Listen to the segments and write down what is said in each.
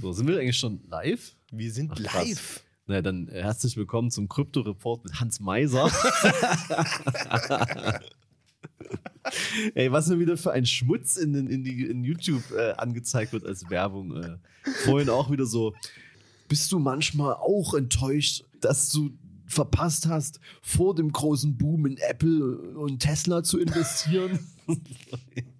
So, sind wir eigentlich schon live? Wir sind Ach, live. Na, dann äh, herzlich willkommen zum Krypto-Report mit Hans Meiser. Ey, was mir wieder für ein Schmutz in, in, die, in YouTube äh, angezeigt wird als Werbung. Äh. Vorhin auch wieder so, bist du manchmal auch enttäuscht, dass du verpasst hast, vor dem großen Boom in Apple und Tesla zu investieren?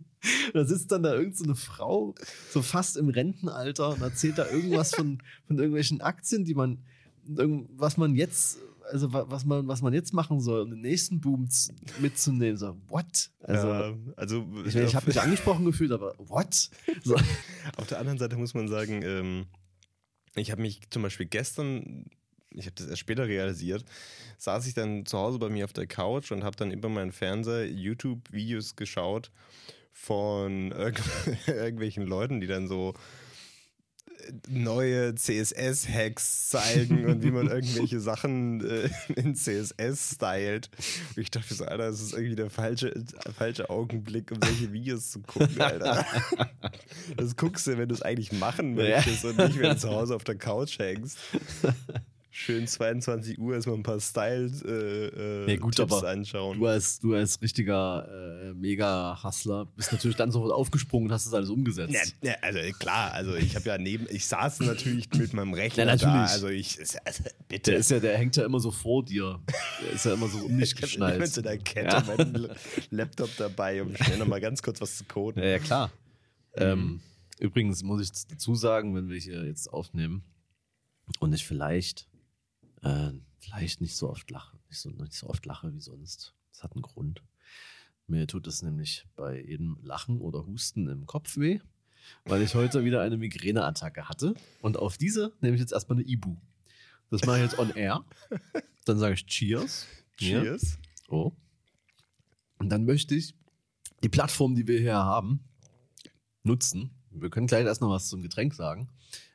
Da sitzt dann da irgendeine so eine Frau, so fast im Rentenalter, und erzählt da irgendwas von, von irgendwelchen Aktien, die man, was man jetzt, also wa- was man, was man jetzt machen soll, um den nächsten Boom mitzunehmen. So, what? Also, ja, also ich, mein, ich habe mich angesprochen gefühlt, aber what? So, auf der anderen Seite muss man sagen, ähm, ich habe mich zum Beispiel gestern, ich habe das erst später realisiert, saß ich dann zu Hause bei mir auf der Couch und habe dann über meinen Fernseher YouTube-Videos geschaut von irg irgendwelchen Leuten, die dann so äh, neue CSS-Hacks zeigen und wie man irgendwelche Sachen äh, in CSS stylt. Und ich dachte so, Alter, das ist irgendwie der falsche, falsche Augenblick, um solche Videos zu gucken, Alter. Das guckst du, wenn du es eigentlich machen Ja. möchtest und nicht, wenn du zu Hause auf der Couch hängst. Schön 22 Uhr erstmal ein paar Style äh, äh, Ja, gut, Tipps aber anschauen. du als, du als richtiger äh, Mega-Hustler bist natürlich dann sofort aufgesprungen und hast das alles umgesetzt. Ja, ja, also klar, also ich habe ja neben, ich saß natürlich mit meinem Rechner Ja, da, also ich, also bitte. Der ist ja, der hängt ja immer so vor dir. Der ist ja immer so um ich habe geschnallt. mit so einer Kette Ja. meinen Laptop dabei, um schnell nochmal ganz kurz was zu coden. Ja, ja klar. Mhm. Ähm, übrigens muss ich dazu sagen, wenn wir hier jetzt aufnehmen und ich vielleicht, äh, vielleicht nicht so oft lache, nicht so, nicht so oft lache wie sonst. Das hat einen Grund. Mir tut es nämlich bei jedem Lachen oder Husten im Kopf weh, weil ich heute wieder eine Migräneattacke hatte. Und auf diese nehme ich jetzt erstmal eine Ibu. Das mache ich jetzt on air. Dann sage ich Cheers. Ja. Cheers. Oh. Und dann möchte ich die Plattform, die wir hier haben, nutzen. Wir können gleich erst noch was zum Getränk sagen,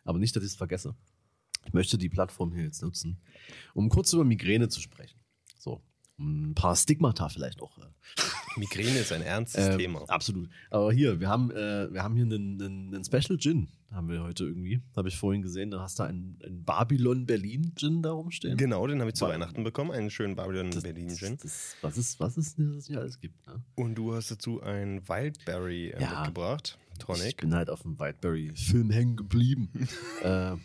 aber nicht, dass ich es vergesse. Ich möchte die Plattform hier jetzt nutzen, um kurz über Migräne zu sprechen. So, ein paar Stigmata vielleicht auch. Äh, Migräne ist ein ernstes ähm, Thema. Absolut. Aber hier, wir haben, äh, wir haben hier einen, einen, einen Special Gin, haben wir heute irgendwie. Habe ich vorhin gesehen. Da hast du einen, einen Babylon Berlin Gin da rumstehen. Genau, den habe ich zu War- Weihnachten bekommen, einen schönen Babylon Das- Berlin das- Gin. Das, was ist, was ist, was es hier alles gibt? Ne? Und du hast dazu ein Wildberry äh, Ja. mitgebracht, Ich Tonic. bin halt auf dem Whiteberry-Film hängen geblieben. äh,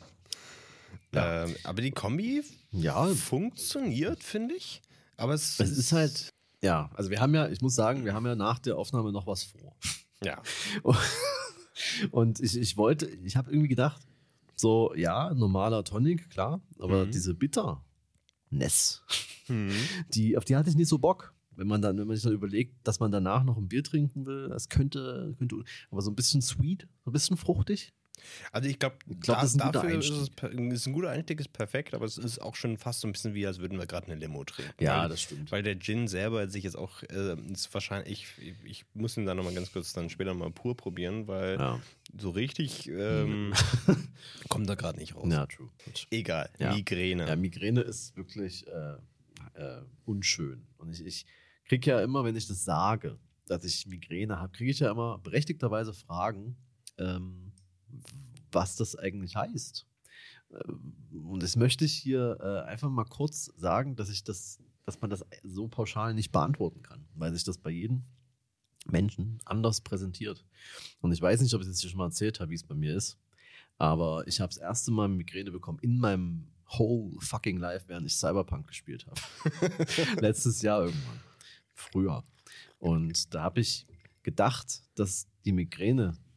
Ja. Ähm, aber die Kombi ja, funktioniert, finde ich. Aber es, es ist halt, ja, also wir haben ja, ich muss sagen, wir haben ja nach der Aufnahme noch was vor. Ja. Und ich, ich wollte, ich habe irgendwie gedacht, so, ja, normaler Tonic, klar, aber Mhm. diese Bitterness, Hm. die, auf die hatte ich nicht so Bock. Wenn man dann, wenn man sich dann überlegt, dass man danach noch ein Bier trinken will, das könnte, könnte, aber so ein bisschen sweet, so ein bisschen fruchtig. Also ich glaube, glaub, da, dafür ist, es, ist ein guter Einstieg, ist perfekt, aber es ist auch schon fast so ein bisschen wie, als würden wir gerade eine Limo trinken. Ja, weil, das stimmt. Weil der Gin selber sich jetzt auch, äh, ist wahrscheinlich, ich, ich muss ihn da nochmal ganz kurz dann später mal pur probieren, weil Ja, so richtig ähm, kommt da gerade nicht raus. ja true. Egal, Ja. Migräne. Ja, Migräne ist wirklich äh, äh, unschön. Und ich, ich kriege ja immer, wenn ich das sage, dass ich Migräne habe, kriege ich ja immer berechtigterweise Fragen, ähm, was das eigentlich heißt. Ähm, Und das möchte ich hier äh, einfach mal kurz sagen, dass ich das, dass man das so pauschal nicht beantworten kann, weil sich das bei jedem Menschen anders präsentiert. Und ich weiß nicht, ob ich das hier schon mal erzählt habe, wie es bei mir ist. Aber ich habe das erste Mal Migräne bekommen in meinem whole fucking life, während ich Cyberpunk gespielt habe. Letztes Jahr irgendwann. Früher. Und da habe ich gedacht, dass die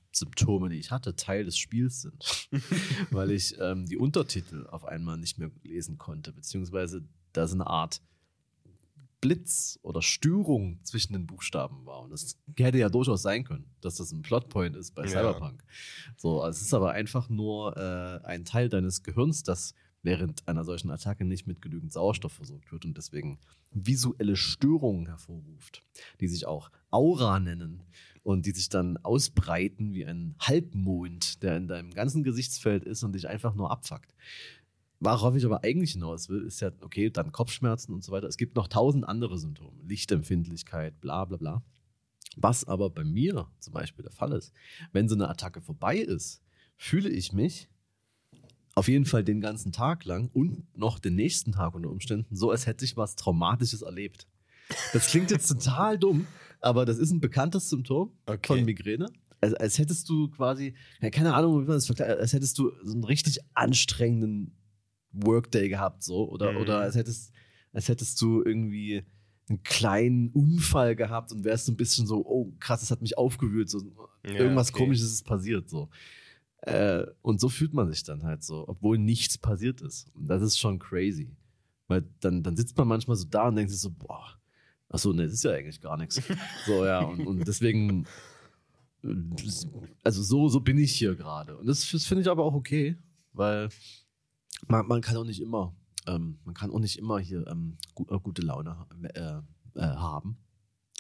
Migräne-Symptome, die ich hatte, Teil des Spiels sind. Weil ich ähm, die Untertitel auf einmal nicht mehr lesen konnte. Beziehungsweise da so eine Art Blitz oder Störung zwischen den Buchstaben war. Und das hätte ja durchaus sein können, dass das ein Plotpoint ist bei Ja. Cyberpunk. So, es ist aber einfach nur äh, ein Teil deines Gehirns, das während einer solchen Attacke nicht mit genügend Sauerstoff versorgt wird und deswegen visuelle Störungen hervorruft, die sich auch Aura nennen und die sich dann ausbreiten wie ein Halbmond, der in deinem ganzen Gesichtsfeld ist und dich einfach nur abfuckt. Worauf ich aber eigentlich hinaus will, ist ja, okay, dann Kopfschmerzen und so weiter. Es gibt noch tausend andere Symptome, Lichtempfindlichkeit, bla bla bla. Was aber bei mir zum Beispiel der Fall ist, wenn so eine Attacke vorbei ist, fühle ich mich auf jeden Fall den ganzen Tag lang und noch den nächsten Tag unter Umständen, so als hätte ich was Traumatisches erlebt. Das klingt jetzt total dumm, aber das ist ein bekanntes Symptom Okay. von Migräne. Also, als hättest du quasi, ja, keine Ahnung, wie man das vergleicht, als hättest du so einen richtig anstrengenden Workday gehabt, so, oder, Mhm. oder als hättest, als hättest du irgendwie einen kleinen Unfall gehabt und wärst so ein bisschen so, oh krass, das hat mich aufgewühlt, so Ja, irgendwas okay. komisches ist passiert, so. Äh, und so fühlt man sich dann halt so, obwohl nichts passiert ist. Und das ist schon crazy. Weil dann, dann sitzt man manchmal so da und denkt sich so, boah, ach so, ne, das ist ja eigentlich gar nichts. So, ja, und, und deswegen, also so, so bin ich hier gerade. Und das, das finde ich aber auch okay, weil man, man kann auch nicht immer, ähm, man kann auch nicht immer hier ähm, gu äh, gute Laune äh, äh, haben.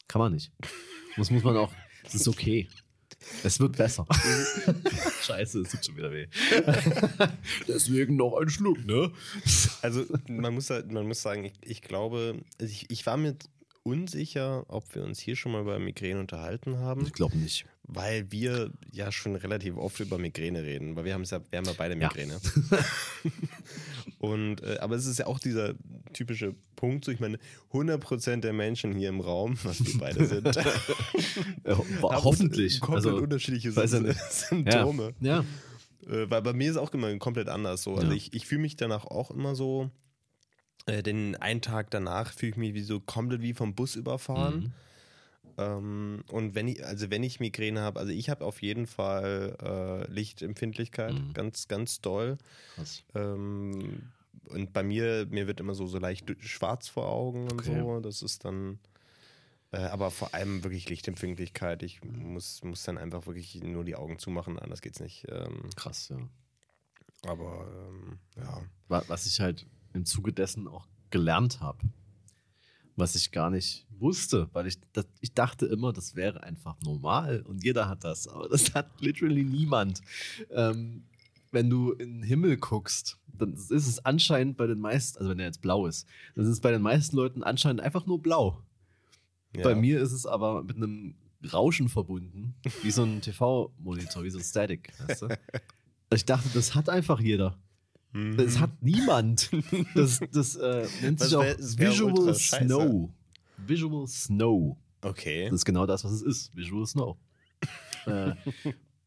Kann man nicht. Das muss man auch, das ist okay. Es wird besser. Scheiße, es tut schon wieder weh. Deswegen noch ein Schluck, ne? Also man muss, halt, man muss sagen, ich, ich glaube, ich, ich war mir unsicher, ob wir uns hier schon mal über Migräne unterhalten haben, Ich glaube nicht. weil wir ja schon relativ oft über Migräne reden, weil wir haben ja, wir haben ja beide Ja. Migräne. Und aber aber es ist ja auch dieser typische Punkt, so ich meine, 100% der Menschen hier im Raum, was wir beide sind, Ja, haben hoffentlich. komplett Also, unterschiedliche weiß ja. Symptome. ja. Äh, weil bei mir ist auch immer komplett anders so. Also Ja. ich, ich fühle mich danach auch immer so, äh, den einen Tag danach fühle ich mich wie so komplett wie vom Bus überfahren. Mhm. Ähm, und wenn ich, also wenn ich Migräne habe, also ich habe auf jeden Fall äh, Lichtempfindlichkeit, Mhm. ganz, ganz doll. Krass. Ähm, und bei mir, mir wird immer so, so leicht schwarz vor Augen und Okay. so. Das ist dann, äh, aber vor allem wirklich Lichtempfindlichkeit. Ich muss, muss dann einfach wirklich nur die Augen zumachen, anders geht's nicht. Ähm, Krass, ja. aber ähm, ja. Wa- Was ich halt im Zuge dessen auch gelernt habe, was ich gar nicht wusste, weil ich, das, ich dachte immer, das wäre einfach normal und jeder hat das, aber das hat literally niemand. Ähm, wenn du in den Himmel guckst, dann ist es anscheinend bei den meisten, also wenn er jetzt blau ist, dann ist es bei den meisten Leuten anscheinend einfach nur blau. ja. Bei mir ist es aber mit einem Rauschen verbunden, wie so ein TV-Monitor, wie so ein Static. Weißt du? Ich dachte, das hat einfach jeder. Mhm. Das hat niemand. Das, das äh, nennt sich auch wär- Visual. Snow. Visual Snow. Okay. Das ist genau das, was es ist. Visual Snow. äh,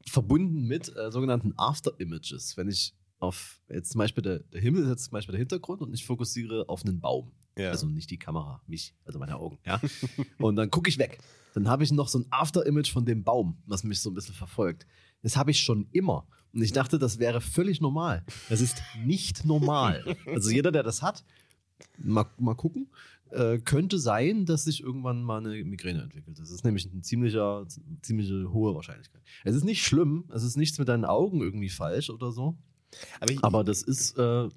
verbunden mit äh, sogenannten After Images. Wenn ich auf, jetzt zum Beispiel der, der Himmel ist jetzt zum Beispiel der Hintergrund und ich fokussiere auf einen Baum. Ja. Also nicht die Kamera, mich, also meine Augen. Ja? und dann gucke ich weg. Dann habe ich noch so ein After-Image von dem Baum, was mich so ein bisschen verfolgt. Das habe ich schon immer. Und ich dachte, das wäre völlig normal. Das ist nicht normal. Also jeder, der das hat, mal, mal gucken, äh, könnte sein, dass sich irgendwann mal eine Migräne entwickelt. Das ist nämlich eine ziemlicher, ziemliche hohe Wahrscheinlichkeit. Es ist nicht schlimm, es ist nichts mit deinen Augen irgendwie falsch oder so. aber ich, Aber das ist, äh,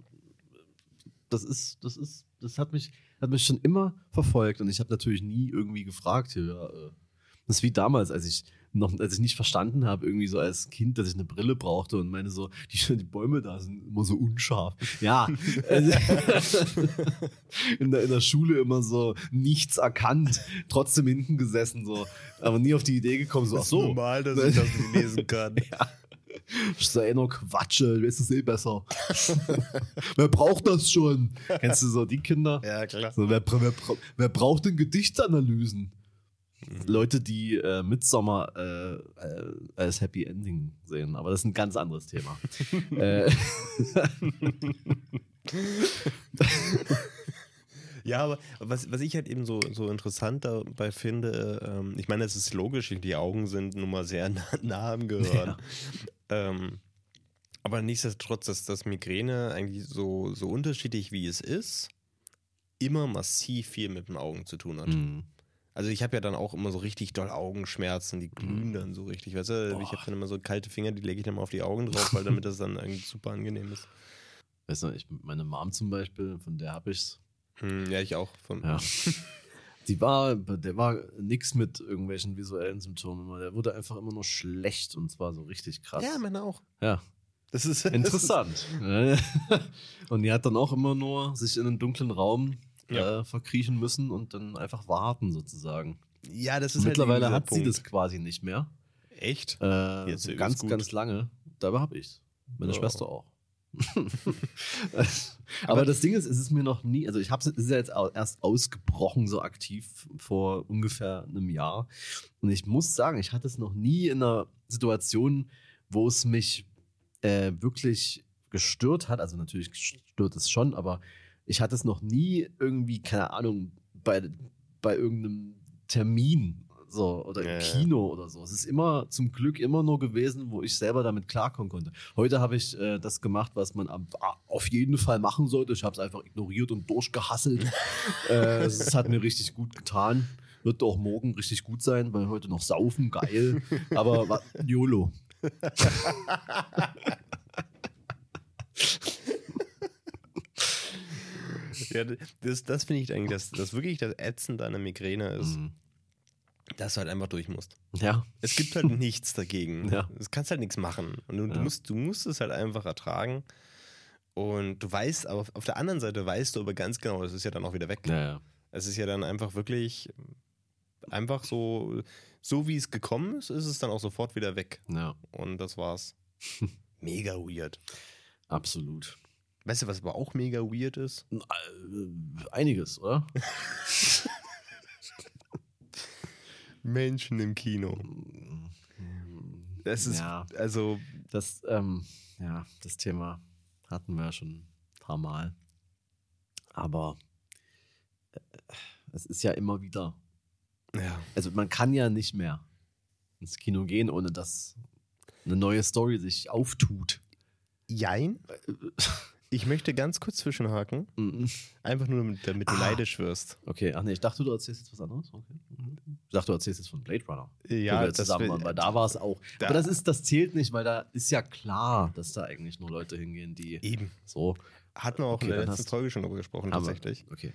das ist, das ist, das hat mich, hat mich schon immer verfolgt und ich habe natürlich nie irgendwie gefragt hier. Ja, äh, das ist wie damals, als ich noch, als ich nicht verstanden habe, irgendwie so als Kind, dass ich eine Brille brauchte und meine so, die, die Bäume da sind immer so unscharf. Ja, also, in, der, in der Schule immer so nichts erkannt, trotzdem hinten gesessen so, aber nie auf die Idee gekommen so, ach so, normal, dass ich das nicht lesen kann. ich sag, ey, nur Quatsche, du weißt es eh besser. wer braucht das schon? Kennst du so die Kinder? Ja, klar. So, wer, wer, wer braucht denn Gedichtsanalysen? Leute, die äh, Midsommar äh, äh, als Happy Ending sehen, aber das ist ein ganz anderes Thema. äh, Ja, aber was, was ich halt eben so, so interessant dabei finde, ähm, ich meine, es ist logisch, die Augen sind nun mal sehr nah, nah am Gehirn. Ähm, aber nichtsdestotrotz, dass das Migräne eigentlich so, so unterschiedlich wie es ist, immer massiv viel mit den Augen zu tun hat. mh. Also ich habe ja dann auch immer so richtig doll Augenschmerzen, die glühen dann so richtig, weißt du? Ich Boah. habe dann immer so kalte Finger, die lege ich dann mal auf die Augen drauf, weil damit das dann eigentlich super angenehm ist. Weißt du, ich, meine Mom zum Beispiel, von der habe ich's. Hm, ja, ich auch. Von, Ja. Die war, der war nix mit irgendwelchen visuellen Symptomen. Der wurde einfach immer nur schlecht und zwar so richtig krass. ja meine auch. ja. Das ist Interessant. und die hat dann auch immer nur sich in einen dunklen Raum Ja. äh, verkriechen müssen und dann einfach warten sozusagen. Das ist, ja, das ist Mittlerweile halt hat eben sie das quasi nicht mehr. Punkt. Echt? Äh, Jetzt so ganz, gut. ganz lange. Dabei habe ich Meine Ja. Schwester auch. Aber das Ding ist, es ist mir noch nie, also ich habe es ist ja jetzt erst ausgebrochen, so aktiv vor ungefähr einem Jahr. Und ich muss sagen, ich hatte es noch nie in einer Situation, wo es mich äh, wirklich gestört hat. Also natürlich stört es schon, aber ich hatte es noch nie irgendwie, keine Ahnung, bei, bei irgendeinem Termin so oder im Ja, ja. Kino oder so. Es ist immer zum Glück immer nur gewesen, wo ich selber damit klarkommen konnte. Heute habe ich äh, das gemacht, was man am, auf jeden Fall machen sollte. Ich habe es einfach ignoriert und durchgehasselt. äh, es hat mir richtig gut getan. Wird auch morgen richtig gut sein, weil heute noch saufen, geil. Aber YOLO. Ja, das, das finde ich eigentlich, dass das wirklich das Ätzende an der Migräne ist, Mhm. dass du halt einfach durch musst. Ja. Es gibt halt nichts dagegen. Ja. Du kannst halt nichts machen. Und du, du, Ja. musst, du musst es halt einfach ertragen. Und du weißt, aber auf der anderen Seite weißt du aber ganz genau, es ist ja dann auch wieder weg. Ja, ja. Es ist ja dann einfach wirklich einfach so, so wie es gekommen ist, ist es dann auch sofort wieder weg. ja. Und das war's. Mega weird. Absolut. Weißt du, was aber auch mega weird ist? Äh, Einiges, oder? Menschen im Kino. Das ist, Ja. also, Das, ähm, ja, das Thema hatten wir ja schon ein paar Mal. Aber äh, es ist ja immer wieder. ja. Also man kann ja nicht mehr ins Kino gehen, ohne dass eine neue Story sich auftut. Jein. Ich möchte ganz kurz zwischenhaken. Mhm. Einfach nur, damit, du Ah. neidisch wirst. Okay, ach nee, ich dachte, du erzählst jetzt was anderes. Okay. Mhm. Ich dachte, du erzählst jetzt von Blade Runner. Ja, wir zusammen will- waren, weil da war es auch. da- Aber das ist, das zählt nicht, weil da ist ja klar, dass da eigentlich nur Leute hingehen, die Eben. so. Hatten wir auch Okay, in der letzten hast- Folge schon darüber gesprochen, tatsächlich. Okay.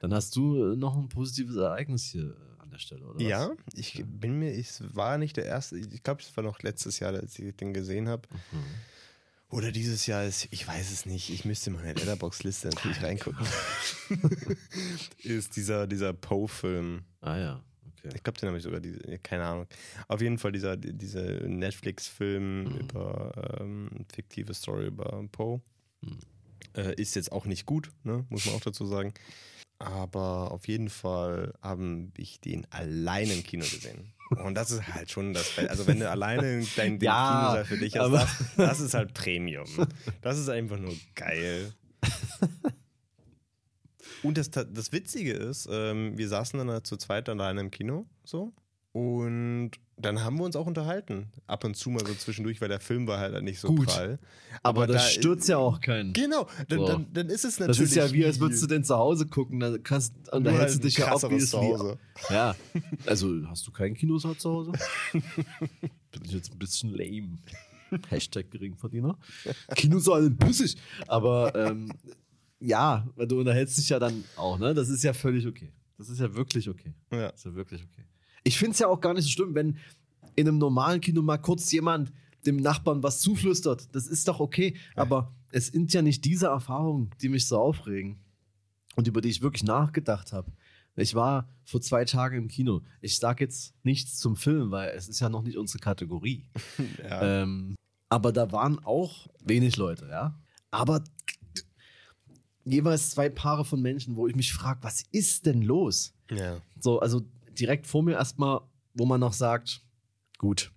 Dann hast du äh, noch ein positives Ereignis hier äh, an der Stelle, oder? Ja, was? ich bin mir, ich war nicht der erste, ich glaube, es war noch letztes Jahr, als ich den gesehen habe. Mhm. Oder dieses Jahr ist, ich weiß es nicht, ich müsste in meine Letterbox-Liste natürlich reingucken. ist dieser, dieser Poe-Film. Ah ja, okay. Ich glaube, den habe ich sogar, diese, keine Ahnung. Auf jeden Fall dieser, dieser Netflix-Film Mhm. über ähm, fiktive Story über Poe. Mhm. Äh, ist jetzt auch nicht gut, ne? muss man auch dazu sagen. Aber auf jeden Fall habe ich den alleine im Kino gesehen. Und das ist halt schon das, also wenn du alleine dein den Ja, für dich hast, das, das ist halt Premium. Das ist einfach nur geil. Und das, das Witzige ist, ähm, wir saßen dann halt zu zweit alleine im Kino, so. Und dann haben wir uns auch unterhalten. Ab und zu mal so zwischendurch, weil der Film war halt nicht so Gut. prall. Aber, das da- stürzt ja auch keinen. Genau, dann, So. dann, dann ist es Das natürlich. ist ja wie, als würdest du denn zu Hause gucken, da kannst, und da hältst du dich ja ein krasseres obviously. Zuhause. Ja, also hast du keinen Kinosaal zu Hause? Bin ich jetzt ein bisschen lame. Hashtag Geringverdiener. Kinosaal sind bissig. Aber ähm, ja, weil du unterhältst dich ja dann auch, ne? Das ist ja völlig okay. Das ist ja wirklich okay. Ja. Das ist ja wirklich okay. Ich finde es ja auch gar nicht so schlimm, wenn in einem normalen Kino mal kurz jemand dem Nachbarn was zuflüstert. Das ist doch okay. Aber es sind ja nicht diese Erfahrungen, die mich so aufregen und über die ich wirklich nachgedacht habe. Ich war vor zwei Tagen im Kino. Ich sage jetzt nichts zum Film, weil es ist ja noch nicht unsere Kategorie. Ja. Ähm, aber da waren auch wenig Leute, ja. Aber jeweils zwei Paare von Menschen, wo ich mich frage, was ist denn los? ja. So, also direkt vor mir erstmal, wo man noch sagt, gut,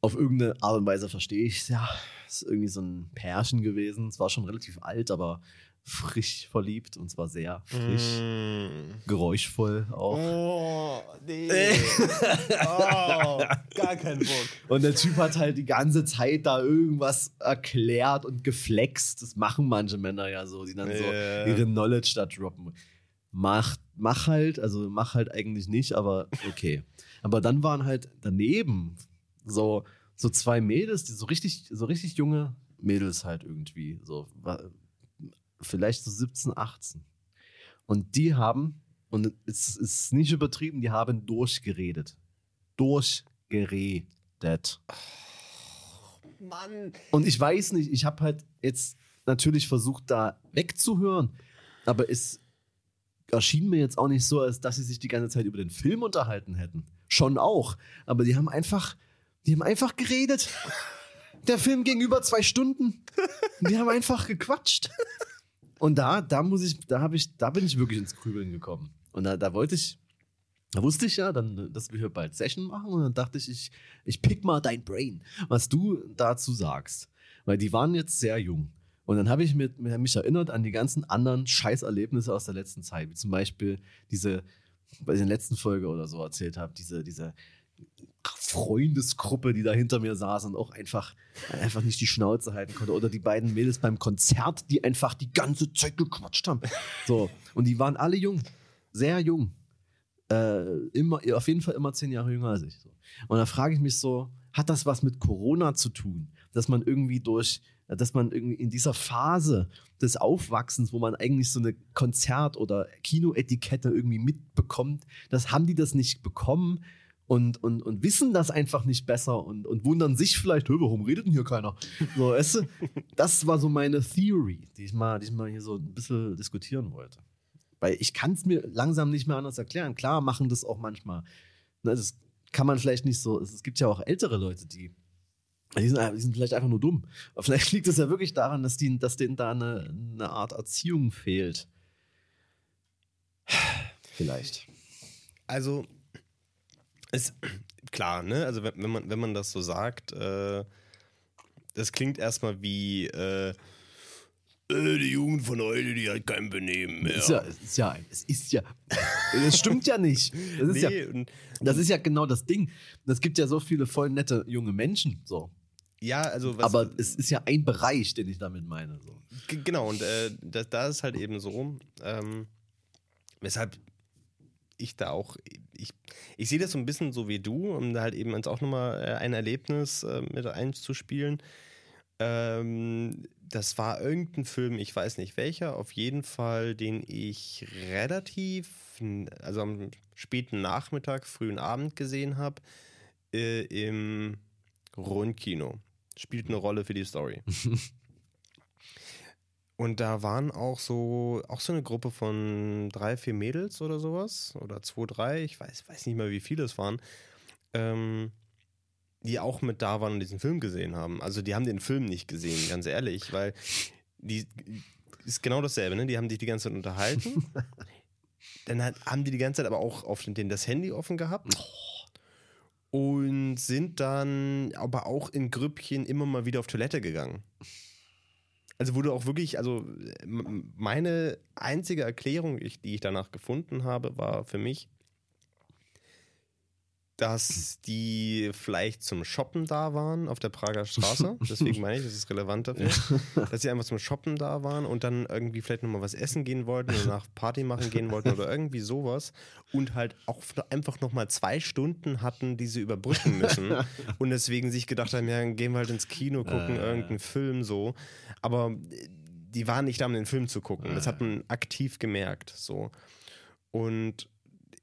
auf irgendeine Art und Weise verstehe ich es ja. Ist irgendwie so ein Pärchen gewesen. Es war schon relativ alt, aber frisch verliebt und zwar sehr frisch, Mm. geräuschvoll auch. Oh, nee. oh, gar keinen Bock. Und der Typ hat halt die ganze Zeit da irgendwas erklärt und geflext. Das machen manche Männer ja so, die dann so Ja. ihre Knowledge da droppen. Mach, mach halt, also mach halt eigentlich nicht, aber okay. aber dann waren halt daneben so, so zwei Mädels, die so richtig, so richtig junge Mädels halt irgendwie, so vielleicht so 17, 18. Und die haben, und es ist nicht übertrieben, die haben durchgeredet. Durchgeredet. Mann. Und ich weiß nicht, ich habe halt jetzt natürlich versucht, da wegzuhören, aber es erschien mir jetzt auch nicht so, als dass sie sich die ganze Zeit über den Film unterhalten hätten. Schon auch. Aber die haben einfach, die haben einfach geredet. Der Film ging über zwei Stunden. Die haben einfach gequatscht. Und da, da muss ich, da habe ich, da bin ich wirklich ins Grübeln gekommen. Und da, da wollte ich, da wusste ich ja, dann, dass wir hier bald Session machen. Und dann dachte ich, ich, ich pick mal dein Brain, was du dazu sagst. Weil die waren jetzt sehr jung. Und dann habe ich mit, mich erinnert an die ganzen anderen Scheißerlebnisse aus der letzten Zeit. Wie zum Beispiel diese, bei der letzten Folge oder so erzählt habe, diese, diese Freundesgruppe, die da hinter mir saß und auch einfach, einfach nicht die Schnauze halten konnte. Oder die beiden Mädels beim Konzert, die einfach die ganze Zeit gequatscht haben. So. Und die waren alle jung. Sehr jung. Äh, immer, auf jeden Fall immer zehn Jahre jünger als ich. So. Und da frage ich mich so, hat das was mit Corona zu tun? Dass man irgendwie durch, dass man irgendwie in dieser Phase des Aufwachsens, wo man eigentlich so eine Konzert- oder Kinoetikette irgendwie mitbekommt, das haben die das nicht bekommen und, und, und wissen das einfach nicht besser und, und wundern sich vielleicht, warum redet denn hier keiner? So, weißt das war so meine Theory, die ich, mal, die ich mal hier so ein bisschen diskutieren wollte. Weil ich kann es mir langsam nicht mehr anders erklären. Klar machen das auch manchmal. Ne, das kann man vielleicht nicht so. Es gibt ja auch ältere Leute, die, die, sind, die sind vielleicht einfach nur dumm. Aber vielleicht liegt es ja wirklich daran, dass, die, dass denen da eine, eine Art Erziehung fehlt. Vielleicht. Also, ist klar, ne? Also, wenn, man, wenn man das so sagt, äh, das klingt erstmal wie. Äh, äh, die Jugend von heute, die hat kein Benehmen mehr. Ist ja, es ist ja, es ist ja, das stimmt ja nicht. Das ist, Nee, ja, das ist ja genau das Ding. Es gibt ja so viele voll nette junge Menschen, so. Ja, also was, Aber es ist ja ein Bereich, den ich damit meine. So. Genau, und äh, da, da ist halt eben so, ähm, weshalb ich da auch, ich, ich sehe das so ein bisschen so wie du, um da halt eben jetzt auch nochmal äh, ein Erlebnis äh, mit einzuspielen. Ähm, das war irgendein Film, ich weiß nicht welcher, auf jeden Fall, den ich relativ, also am späten Nachmittag, frühen Abend gesehen habe, äh, im Rundkino. Spielt eine Rolle für die Story. Und da waren auch so, auch so eine Gruppe von drei, vier Mädels oder sowas. Oder zwei, drei, ich weiß, weiß nicht mehr, wie viele es waren. Ähm, die auch mit da waren und diesen Film gesehen haben. Also die haben den Film nicht gesehen, ganz ehrlich, weil die ist genau dasselbe, ne? Die haben sich die ganze Zeit unterhalten. Dann haben die die ganze Zeit aber auch auf den, das Handy offen gehabt. Und sind dann aber auch in Grüppchen immer mal wieder auf Toilette gegangen. Also wurde auch wirklich, also meine einzige Erklärung, die ich danach gefunden habe, war für mich, dass die vielleicht zum Shoppen da waren auf der Prager Straße. Deswegen meine ich, das ist relevant dafür. Dass sie einfach zum Shoppen da waren und dann irgendwie vielleicht nochmal was essen gehen wollten oder nach Party machen gehen wollten oder irgendwie sowas. Und halt auch einfach nochmal zwei Stunden hatten, die sie überbrücken müssen. Und deswegen sich gedacht haben, ja, gehen wir halt ins Kino, gucken Äh. irgendeinen Film so. Aber äh, die waren nicht da, um den Film zu gucken. Das hat man aktiv gemerkt. So. Und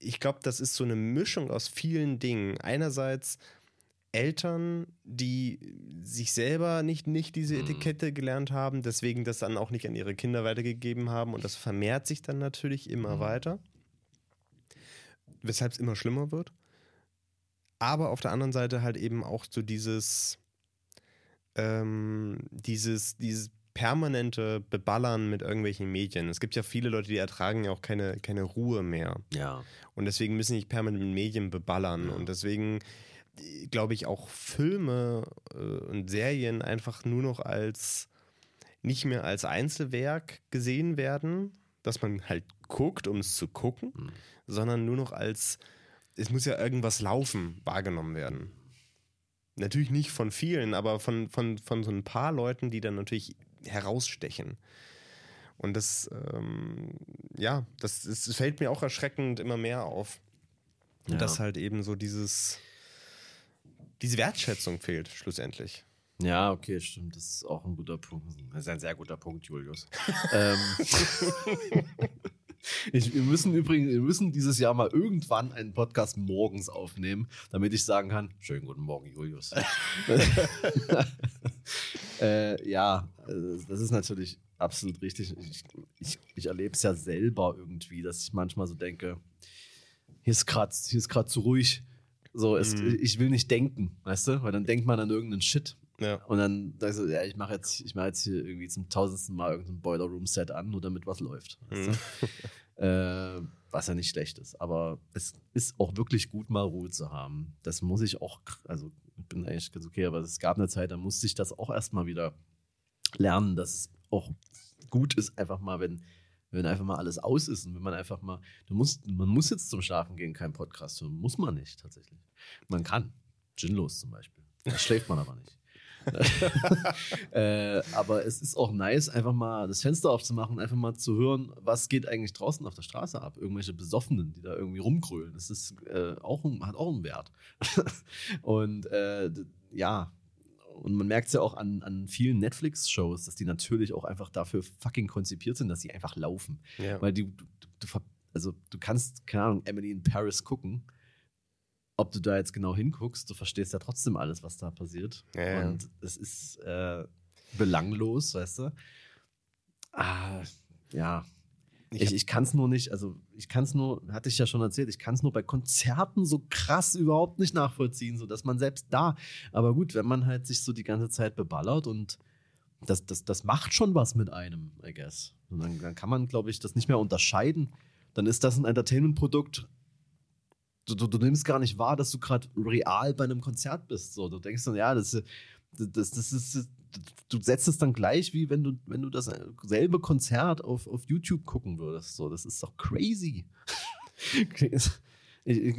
ich glaube, das ist so eine Mischung aus vielen Dingen. Einerseits Eltern, die sich selber nicht, nicht diese Etikette gelernt haben, deswegen das dann auch nicht an ihre Kinder weitergegeben haben und das vermehrt sich dann natürlich immer weiter, weshalb es immer schlimmer wird. Aber auf der anderen Seite halt eben auch so dieses, ähm, dieses, dieses permanente Beballern mit irgendwelchen Medien. Es gibt ja viele Leute, die ertragen ja auch keine, keine Ruhe mehr. Ja. Und deswegen müssen sich permanent mit Medien beballern. Und deswegen äh, glaube ich auch Filme äh, und Serien einfach nur noch als nicht mehr als Einzelwerk gesehen werden, dass man halt guckt, um es zu gucken, sondern nur noch als es muss ja irgendwas laufen wahrgenommen werden. Natürlich nicht von vielen, aber von, von, von so ein paar Leuten, die dann natürlich herausstechen. Und das, ähm, ja, das, das fällt mir auch erschreckend immer mehr auf. Ja. Dass halt eben so dieses, diese Wertschätzung fehlt, schlussendlich. Ja, okay, stimmt. Das ist auch ein guter Punkt. Das ist ein sehr guter Punkt, Julius. ähm, ich, wir müssen übrigens, wir müssen dieses Jahr mal irgendwann einen Podcast morgens aufnehmen, damit ich sagen kann, schönen guten Morgen, Julius. äh, ja, äh, das ist natürlich absolut richtig. Ich, ich, ich erlebe es ja selber irgendwie, dass ich manchmal so denke, hier ist gerade hier ist grad zu ruhig. So, es, Mhm. ich will nicht denken, weißt du? Weil dann denkt man an irgendeinen Shit. Ja. Und dann sagst du, ja, ich mache jetzt, ich mache jetzt hier irgendwie zum tausendsten Mal irgendein Boiler Room Set an, nur damit was läuft. Weißt Mhm. du? äh, was ja nicht schlecht ist. Aber es ist auch wirklich gut, mal Ruhe zu haben. Das muss ich auch, also ich bin eigentlich ganz okay, aber es gab eine Zeit, da musste ich das auch erstmal wieder lernen, dass es auch gut ist, einfach mal, wenn, wenn einfach mal alles aus ist und wenn man einfach mal, du musst, man muss jetzt zum Schlafen gehen keinen Podcast hören, muss man nicht tatsächlich. Man kann. Ginlos zum Beispiel. Da schläft man aber nicht. äh, aber es ist auch nice, einfach mal das Fenster aufzumachen, einfach mal zu hören, was geht eigentlich draußen auf der Straße ab. Irgendwelche Besoffenen, die da irgendwie rumkrölen. Das ist äh, auch hat auch einen Wert. und äh, ja, und man merkt es ja auch an, an vielen Netflix-Shows, dass die natürlich auch einfach dafür fucking konzipiert sind, dass sie einfach laufen. Ja. Weil die, du, du, also du kannst, keine Ahnung, Emily in Paris gucken. Ob du da jetzt genau hinguckst, du verstehst ja trotzdem alles, was da passiert. Ja, ja. Und es ist äh, belanglos, weißt du. Ah, ja. Ich Ich, ich kann es nur nicht, also ich kann es nur, hatte ich ja schon erzählt, ich kann es nur bei Konzerten so krass überhaupt nicht nachvollziehen, so dass man selbst da, aber gut, wenn man halt sich so die ganze Zeit beballert und das, das, das macht schon was mit einem, I guess. Und dann, dann kann man, glaube ich, das nicht mehr unterscheiden. Dann ist das ein Entertainment-Produkt. Du, du, du nimmst gar nicht wahr, dass du gerade real bei einem Konzert bist. So, du denkst dann, ja, das, das, das ist, du setzt es dann gleich, wie wenn du, wenn du das selbe Konzert auf, auf YouTube gucken würdest. So, das ist doch crazy. ich, ich,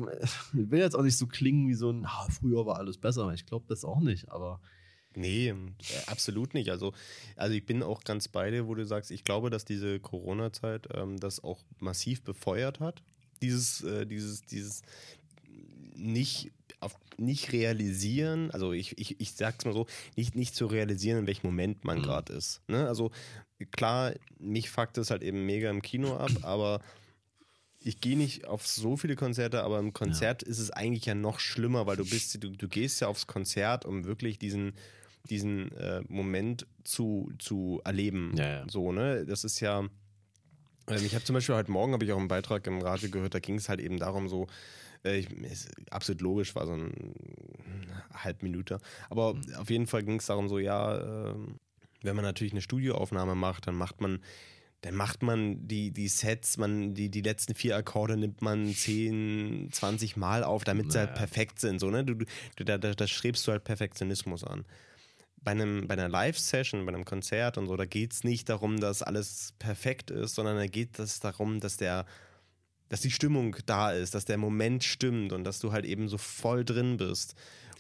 will jetzt auch nicht so klingen wie so ein, ah, früher war alles besser. Ich glaube das auch nicht, aber Nee, äh, absolut nicht. Also, also ich bin auch ganz bei dir, wo du sagst, ich glaube, dass diese Corona-Zeit ähm, das auch massiv befeuert hat. Dieses, äh, dieses, dieses nicht, auf, nicht realisieren, also ich, ich, ich sag's mal so, nicht, nicht zu realisieren, in welchem Moment man Mhm. gerade ist. Ne? Also klar, mich fuckt es halt eben mega im Kino ab, aber ich gehe nicht auf so viele Konzerte, aber im Konzert ist es eigentlich ja noch schlimmer, weil du bist, du, du gehst ja aufs Konzert, um wirklich diesen, diesen äh, Moment zu, zu erleben. Ja, ja. So, ne? Das ist ja. Ähm, ich habe zum Beispiel heute Morgen habe ich auch einen Beitrag im Radio gehört, da ging es halt eben darum, so, äh, ich, ist absolut logisch, war so ein Halbminute. Aber auf jeden Fall ging es darum, so, ja, ähm, wenn man natürlich eine Studioaufnahme macht, dann macht man dann macht man die, die Sets, man, die, die letzten vier Akkorde nimmt man 10, 20 Mal auf, damit sie halt Naja. perfekt sind. So, ne? du, du, da, da, da strebst du halt Perfektionismus an. Bei, einem, bei einer Live-Session, bei einem Konzert und so, da geht es nicht darum, dass alles perfekt ist, sondern da geht es darum, dass der, dass die Stimmung da ist, dass der Moment stimmt und dass du halt eben so voll drin bist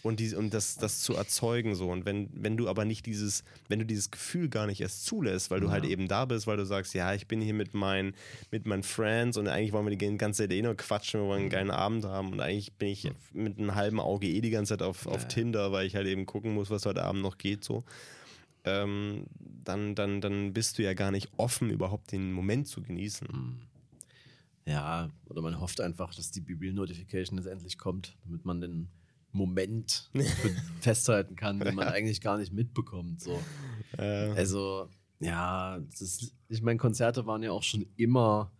und, die, und das, das zu erzeugen so. Und wenn, wenn du aber nicht dieses, wenn du dieses Gefühl gar nicht erst zulässt, weil du Ja. halt eben da bist, weil du sagst, ja, ich bin hier mit meinen, mit meinen Friends und eigentlich wollen wir die ganze Zeit eh nur quatschen, wir wollen einen geilen Abend haben und eigentlich bin ich mit einem halben Auge eh die ganze Zeit auf, auf Ja. Tinder, weil ich halt eben gucken muss, was heute Abend noch geht so. Ähm, dann, dann, dann bist du ja gar nicht offen, überhaupt den Moment zu genießen. Hm. Ja, oder man hofft einfach, dass die BB-Notification jetzt endlich kommt, damit man den Moment festhalten kann, den man eigentlich gar nicht mitbekommt. So. Äh, Also, ja, ist, ich meine, Konzerte waren ja auch schon immer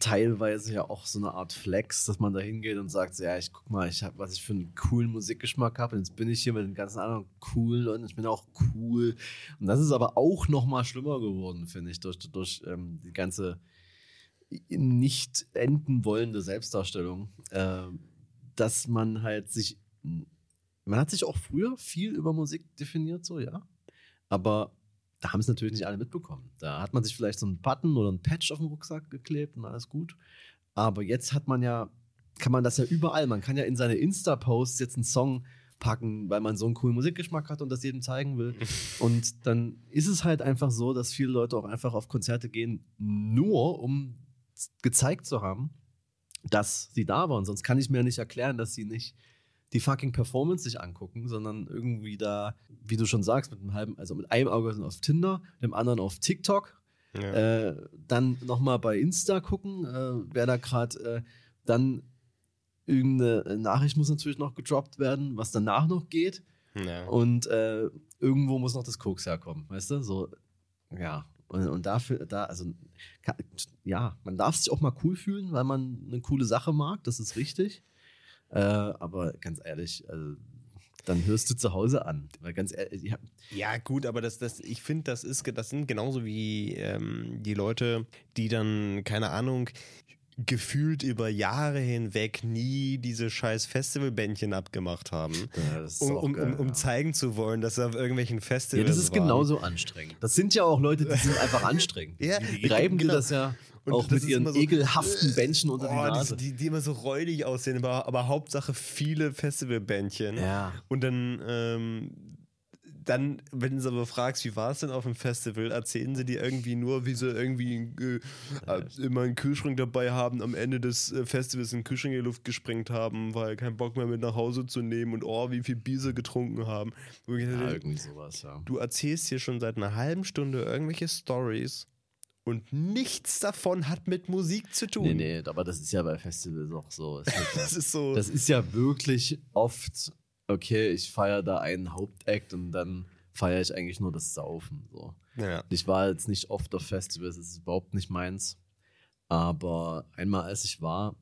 teilweise ja auch so eine Art Flex, dass man da hingeht und sagt, ja, ich guck mal, ich hab, was ich für einen coolen Musikgeschmack habe. Und jetzt bin ich hier mit den ganzen anderen coolen Leuten, ich bin auch cool. Und das ist aber auch noch mal schlimmer geworden, finde ich, durch, durch ähm, die ganze nicht enden wollende Selbstdarstellung, ähm, dass man halt sich, man hat sich auch früher viel über Musik definiert, so, ja. Aber da haben es natürlich nicht alle mitbekommen. Da hat man sich vielleicht so einen Button oder einen Patch auf den Rucksack geklebt und alles gut. Aber jetzt hat man ja, kann man das ja überall. Man kann ja in seine Insta-Posts jetzt einen Song packen, weil man so einen coolen Musikgeschmack hat und das jedem zeigen will. Und dann ist es halt einfach so, dass viele Leute auch einfach auf Konzerte gehen, nur um gezeigt zu haben, dass sie da waren. Sonst kann ich mir nicht erklären, dass sie nicht die fucking Performance sich angucken, sondern irgendwie da, wie du schon sagst, mit einem halben, also mit einem Auge sind auf Tinder, dem anderen auf TikTok, ja. äh, dann nochmal bei Insta gucken, äh, wer da gerade, äh, dann irgendeine Nachricht muss natürlich noch gedroppt werden, was danach noch geht. ja. Und äh, irgendwo muss noch das Koks herkommen, weißt du? So, ja. Und, und dafür, da, also, ja, man darf sich auch mal cool fühlen, weil man eine coole Sache mag, das ist richtig. Äh, aber ganz ehrlich, also, dann hörst du zu Hause an. Weil ganz ehrlich, ich hab, Ja, gut, aber das, das, ich finde, das ist, das sind genauso wie ähm, die Leute, die dann, keine Ahnung, gefühlt über Jahre hinweg nie diese scheiß Festivalbändchen abgemacht haben. ist Um, um, geil, um, um ja. zeigen zu wollen, dass sie auf irgendwelchen Ja, Festivals das ist waren. genauso anstrengend. Das sind ja auch Leute, die sind einfach anstrengend. Ja, die reiben dir genau. das ja Und auch mit ihren so, ekelhaften Bändchen unter die Oh, Nase. die, die, die immer so räudig aussehen, aber, aber Hauptsache viele Festivalbändchen. Ja. Und dann, ähm, dann, wenn du sie aber fragst, wie war es denn auf dem Festival, erzählen sie dir irgendwie nur, wie sie irgendwie äh, äh, immer einen Kühlschrank dabei haben, am Ende des äh, Festivals einen Kühlschrank in die Luft gesprengt haben, weil keinen Bock mehr mit nach Hause zu nehmen und oh, wie viel Bier sie getrunken haben. Ja, irgendwie sowas, ja. du erzählst hier schon seit einer halben Stunde irgendwelche Stories und nichts davon hat mit Musik zu tun. Nee, nee, aber das ist ja bei Festivals auch so. Wird ja- Das ist so. Das ist ja wirklich oft, okay, ich feiere da einen Hauptakt und dann feiere ich eigentlich nur das Saufen. So. ja. Ich war jetzt nicht oft auf Festivals, das ist überhaupt nicht meins. Aber einmal, als ich war,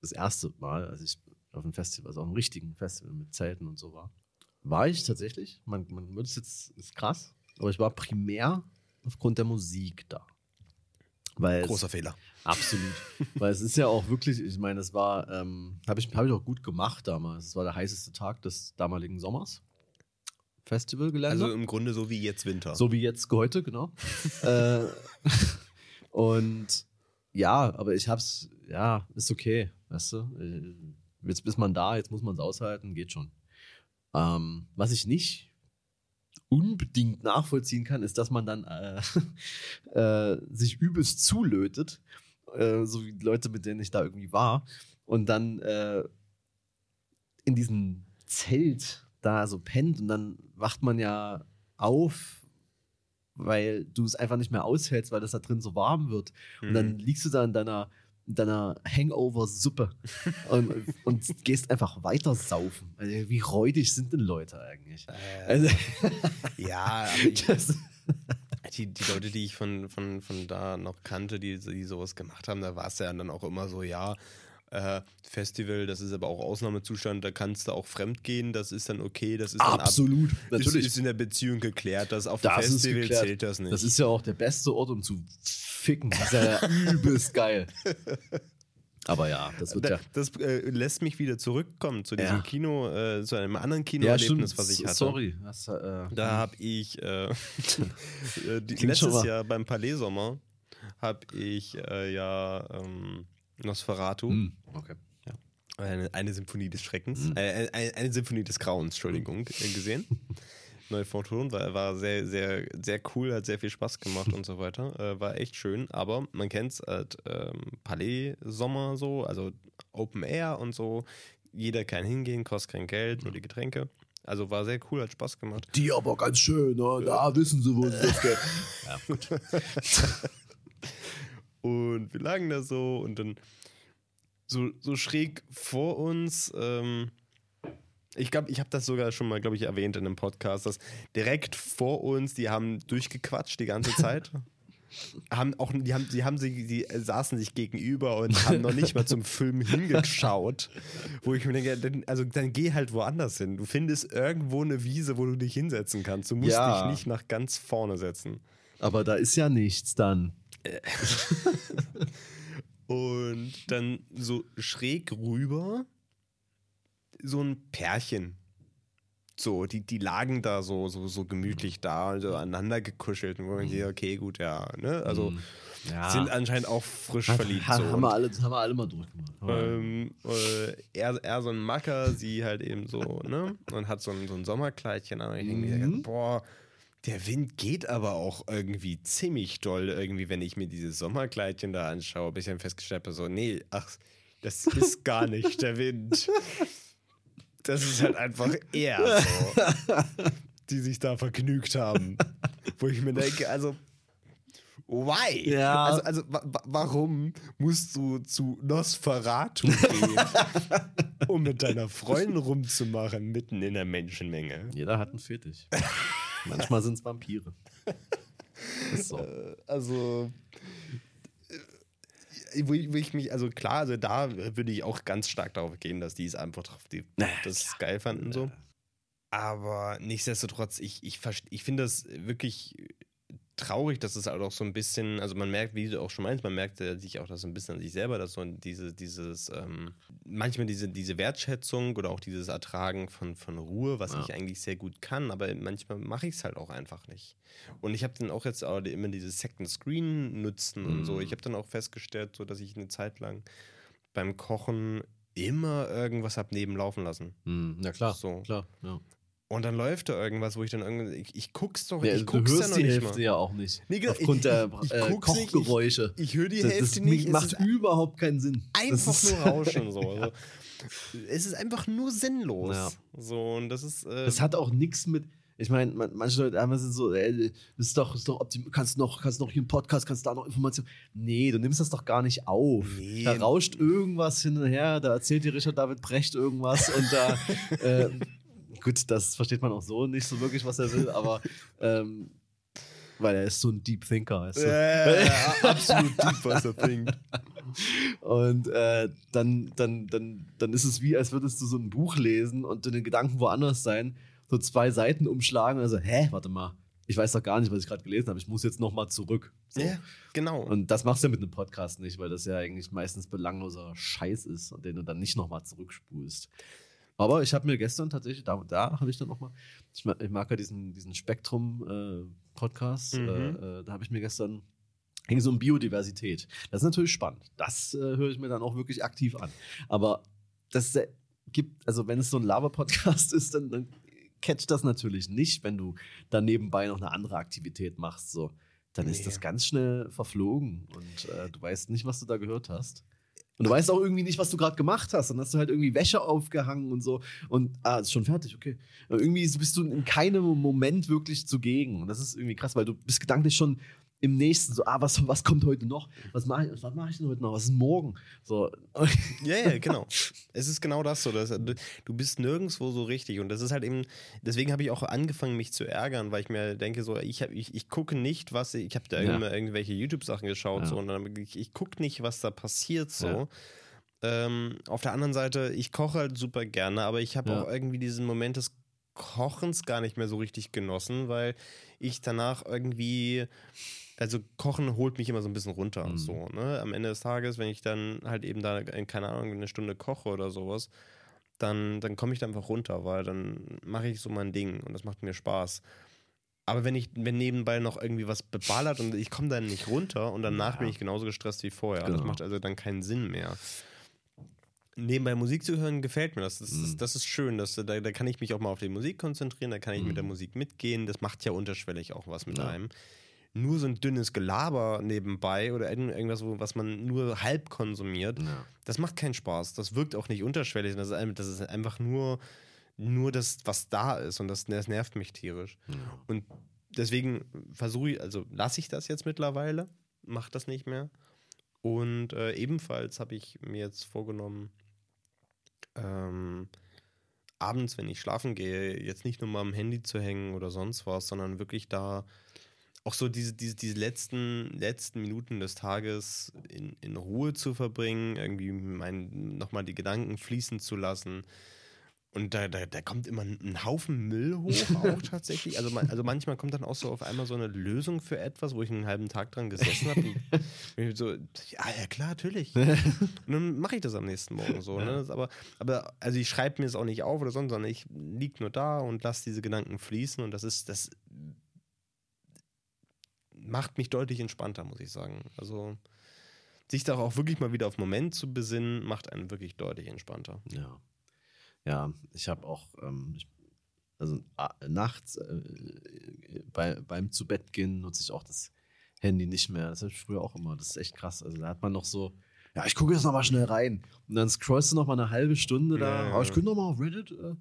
das erste Mal, als ich auf einem Festival, also auf einem richtigen Festival mit Zelten und so war, war ich tatsächlich, man, man würde es jetzt, ist krass, aber ich war primär aufgrund der Musik da. Weil es- Großer Fehler. Absolut. Weil es ist ja auch wirklich, ich meine, es war, ähm, habe ich, hab ich auch gut gemacht damals. Es war der heißeste Tag des damaligen Sommers. Festivalgelände. Also im Grunde so wie jetzt Winter. so wie jetzt heute, genau. äh, und ja, aber ich hab's, ja, ist okay, weißt du. Äh, Jetzt ist man da, jetzt muss man es aushalten, geht schon. Ähm, was ich nicht unbedingt nachvollziehen kann, ist, dass man dann äh, äh, sich übelst zulötet, äh, so wie die Leute, mit denen ich da irgendwie war, und dann äh, in diesem Zelt da so pennt und dann wacht man ja auf, weil du es einfach nicht mehr aushältst, weil das da drin so warm wird. Und dann liegst du da in deiner, in deiner Hangover-Suppe und, und gehst einfach weiter saufen. Also, wie räudig sind denn Leute eigentlich? Also, ja, ich, die, die Leute, die ich von, von, von da noch kannte, die, die sowas gemacht haben, da war es ja dann auch immer so, ja, äh, Festival, das ist aber auch Ausnahmezustand, da kannst du auch fremd gehen, das ist dann okay, das ist absolut, ab, natürlich. Ist, ist in der Beziehung geklärt, das auf dem Das Festival zählt das nicht. Das ist ja auch der beste Ort, um zu ficken. Das ist ja übelst geil. Aber ja, das wird Da- ja. Das äh, lässt mich wieder zurückkommen zu diesem Ja. Kino, äh, zu einem anderen Ja, Kinoerlebnis, stimmt. was ich hatte. Sorry. Das, äh, Da habe ich äh, äh, letztes Jahr beim Palais Sommer habe ich äh, ja ähm, Nosferatu, Hm, okay. eine, eine Symphonie des Schreckens, Mhm. äh, eine, eine Symphonie des Grauens, Entschuldigung, äh, gesehen. Neu Fortun, war, war sehr, sehr, sehr cool, hat sehr viel Spaß gemacht und so weiter. Äh, war echt schön, aber man kennt es halt ähm, Palais Sommer so, also Open Air und so. Jeder kann hingehen, kostet kein Geld, nur die Getränke. Also war sehr cool, hat Spaß gemacht. Die aber ganz schön, ne? Da wissen sie, wo sie das Geld. Ja, gut. Und wir lagen da so und dann so, so schräg vor uns. Ähm, ich glaube, ich habe das sogar schon mal, glaube ich, erwähnt in einem Podcast, dass direkt vor uns, die haben durchgequatscht die ganze Zeit. haben auch, die haben, die haben sich, die saßen sich gegenüber und haben noch nicht mal zum Film hingeschaut. Wo ich mir denke, dann, also dann geh halt woanders hin. Du findest irgendwo eine Wiese, wo du dich hinsetzen kannst. Du musst Ja. dich nicht nach ganz vorne setzen. Aber da ist ja nichts dann. Und dann so schräg rüber so ein Pärchen. So, die, die lagen da so, so, so gemütlich da, so aneinander gekuschelt. Und wo man sieht, okay, gut, ja. Ne? Also Mhm. ja. sind anscheinend auch frisch verliebt. Ha, so. haben, wir alle, haben wir alle mal durchgemacht. ähm, äh, er, er so ein Macker, sie halt eben so, ne? Und hat so ein, so ein Sommerkleidchen an. Und ich denke mir, Mhm. boah, der Wind geht aber auch irgendwie ziemlich doll, irgendwie, wenn ich mir dieses Sommerkleidchen da anschaue, bis ich dann festgestellt habe, so, nee, ach, das ist gar nicht der Wind. Das ist halt einfach er so, die sich da vergnügt haben. Wo ich mir denke, also, why? Ja. Also, also wa wa- warum musst du zu Nosferatu gehen, um mit deiner Freundin rumzumachen, mitten in der Menschenmenge? Jeder hat einen Fetisch. Manchmal sind es Vampire. So. Also, äh, wo ich, mich, also klar, also da würde ich auch ganz stark darauf gehen, dass die es einfach drauf, die Naja, das geil fanden so. Aber nichtsdestotrotz, ich, ich, ich finde das wirklich traurig, dass es halt auch so ein bisschen, also man merkt, wie du auch schon meinst, man merkt äh, sich auch das so ein bisschen an sich selber, dass so diese, dieses, ähm, manchmal diese, diese Wertschätzung oder auch dieses Ertragen von, von Ruhe, was ja. ich eigentlich sehr gut kann, aber manchmal mache ich es halt auch einfach nicht. Und ich habe dann auch jetzt auch immer dieses Second Screen nutzen mhm. und so. Ich mhm. habe dann auch festgestellt, so dass ich eine Zeit lang beim Kochen immer irgendwas habe nebenlaufen lassen. Mhm. Ja klar, so. klar, ja. Und dann läuft da irgendwas, wo ich dann irgendwie. Ich, ich guck's doch. Ja, ich guck's du hörst ja noch die Hälfte mal. ja auch nicht. Nee, aufgrund ich, der ich, äh, Kochgeräusche. Ich, ich höre die das, Hälfte das nicht. macht überhaupt keinen Sinn. Einfach nur Rauschen so. Also, es ist einfach nur sinnlos. Ja. So, und das ist. Äh, das hat auch nichts mit. Ich meine, manche Leute einmal sind so, ey, das ist doch, ist doch optim kannst noch, kannst noch hier einen Podcast, kannst da noch Informationen. Nee, du nimmst das doch gar nicht auf. Nee. Da rauscht irgendwas hin und her, da erzählt dir Richard David Brecht irgendwas und da äh, gut, das versteht man auch so nicht so wirklich, was er will, aber ähm, weil er ist so ein Deep Thinker. Weißt du? ja, ja, absolut deep, was er denkt. Und äh, dann, dann, dann, dann ist es wie, als würdest du so ein Buch lesen und in den Gedanken woanders sein, so zwei Seiten umschlagen und also, hä, warte mal, ich weiß doch gar nicht, was ich gerade gelesen habe, ich muss jetzt nochmal zurück. So. Ja, genau. Und das machst du ja mit einem Podcast nicht, weil das ja eigentlich meistens belangloser Scheiß ist und den du dann nicht nochmal zurückspulst. Aber ich habe mir gestern tatsächlich, da, da habe ich dann nochmal, ich, ich mag ja diesen, diesen Spektrum-Podcast, äh, mhm. äh, da habe ich mir gestern ging so um Biodiversität. Das ist natürlich spannend. Das äh, höre ich mir dann auch wirklich aktiv an. Aber das äh, gibt, also wenn es so ein Lava-Podcast ist, dann, dann catcht das natürlich nicht, wenn du dann nebenbei noch eine andere Aktivität machst. So. Dann nee. ist das ganz schnell verflogen und äh, du weißt nicht, was du da gehört hast. Und du weißt auch irgendwie nicht, was du gerade gemacht hast. Dann hast du halt irgendwie Wäsche aufgehangen und so. Und ah, ist schon fertig, okay. Und irgendwie bist du in keinem Moment wirklich zugegen. Und das ist irgendwie krass, weil du bist gedanklich schon im nächsten so, ah, was, was kommt heute noch? Was mache ich, was mach ich denn heute noch? Was ist morgen? So. Ja, ja, genau. es ist genau das so. Dass, du bist nirgendwo so richtig. Und das ist halt eben, deswegen habe ich auch angefangen, mich zu ärgern, weil ich mir denke, so, ich, hab, ich, ich gucke nicht, was, ich habe da ja. irgendwelche YouTube-Sachen geschaut, ja. so, und dann, ich, ich gucke nicht, was da passiert, so. Ja. Ähm, auf der anderen Seite, ich koche halt super gerne, aber ich habe auch irgendwie diesen Moment des Kochens gar nicht mehr so richtig genossen, weil ich danach irgendwie also Kochen holt mich immer so ein bisschen runter. Mhm. So, ne? Am Ende des Tages, wenn ich dann halt eben da, keine Ahnung, eine Stunde koche oder sowas, dann, dann komme ich da einfach runter, weil dann mache ich so mein Ding und das macht mir Spaß. Aber wenn ich, wenn nebenbei noch irgendwie was beballert und ich komme dann nicht runter und danach ja. bin ich genauso gestresst wie vorher. Genau. Das macht also dann keinen Sinn mehr. Nebenbei Musik zu hören gefällt mir das. Das, mhm. ist, das ist schön. Das, da, da kann ich mich auch mal auf die Musik konzentrieren, da kann ich mhm. mit der Musik mitgehen. Das macht ja unterschwellig auch was mit ja. einem nur so ein dünnes Gelaber nebenbei oder irgendwas, was man nur halb konsumiert, ja. das macht keinen Spaß. Das wirkt auch nicht unterschwellig. Das ist, das ist einfach nur, nur das, was da ist und das, das nervt mich tierisch. Ja. Und deswegen versuche ich, also lasse ich das jetzt mittlerweile, mache das nicht mehr. Und äh, ebenfalls habe ich mir jetzt vorgenommen, ähm, abends, wenn ich schlafen gehe, jetzt nicht nur mal am Handy zu hängen oder sonst was, sondern wirklich da auch so diese, diese, diese letzten, letzten Minuten des Tages in, in Ruhe zu verbringen, irgendwie nochmal die Gedanken fließen zu lassen. Und da, da, da kommt immer ein Haufen Müll hoch, auch tatsächlich. Also, also manchmal kommt dann auch so auf einmal so eine Lösung für etwas, wo ich einen halben Tag dran gesessen habe. Und so, ja, ja, klar, natürlich. Und dann mache ich das am nächsten Morgen so. Ne? Aber, aber also ich schreibe mir es auch nicht auf oder sonst, sondern ich liege nur da und lasse diese Gedanken fließen. Und das ist, das macht mich deutlich entspannter, muss ich sagen. Also sich da auch wirklich mal wieder auf Moment zu besinnen, macht einen wirklich deutlich entspannter. Ja. Ja, ich habe auch, ähm, ich, also äh, nachts äh, bei, beim zu Bett gehen nutze ich auch das Handy nicht mehr. Das habe ich früher auch immer. Das ist echt krass. Also da hat man noch so, ja, ich gucke jetzt noch mal schnell rein. Und dann scrollst du noch mal eine halbe Stunde da. Ja, oh, ich gucke noch mal auf Reddit. Äh,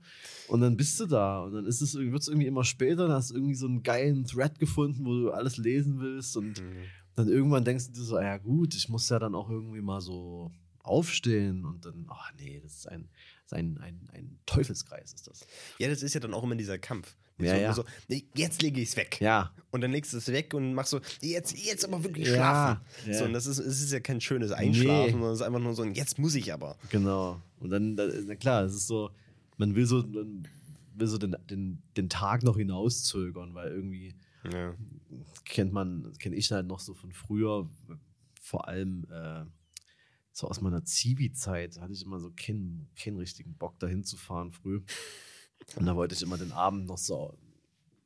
und dann bist du da. Und dann ist es, wird es irgendwie immer später. Dann hast du irgendwie so einen geilen Thread gefunden, wo du alles lesen willst. Und mhm. dann irgendwann denkst du dir so, ja gut, ich muss ja dann auch irgendwie mal so aufstehen. Und dann, ach oh, nee, das ist ein, das ist ein, ein, ein Teufelskreis ist das. Ja, das ist ja dann auch immer dieser Kampf. Ja, so, ja. So, jetzt lege ich es weg. Ja. Und dann legst du es weg und machst so, jetzt, jetzt aber wirklich schlafen. Ja, ja. So, und das ist, es ist ja kein schönes Einschlafen, nee. sondern es ist einfach nur so ein, jetzt muss ich aber. Genau. Und dann, na klar, es ist so, man will so, man will so den, den, den Tag noch hinauszögern, weil irgendwie Ja. kennt man, kenne ich halt noch so von früher, vor allem äh, so aus meiner Zivi-Zeit, hatte ich immer so keinen, keinen richtigen Bock, dahin zu fahren früh. Und da wollte ich immer den Abend noch so,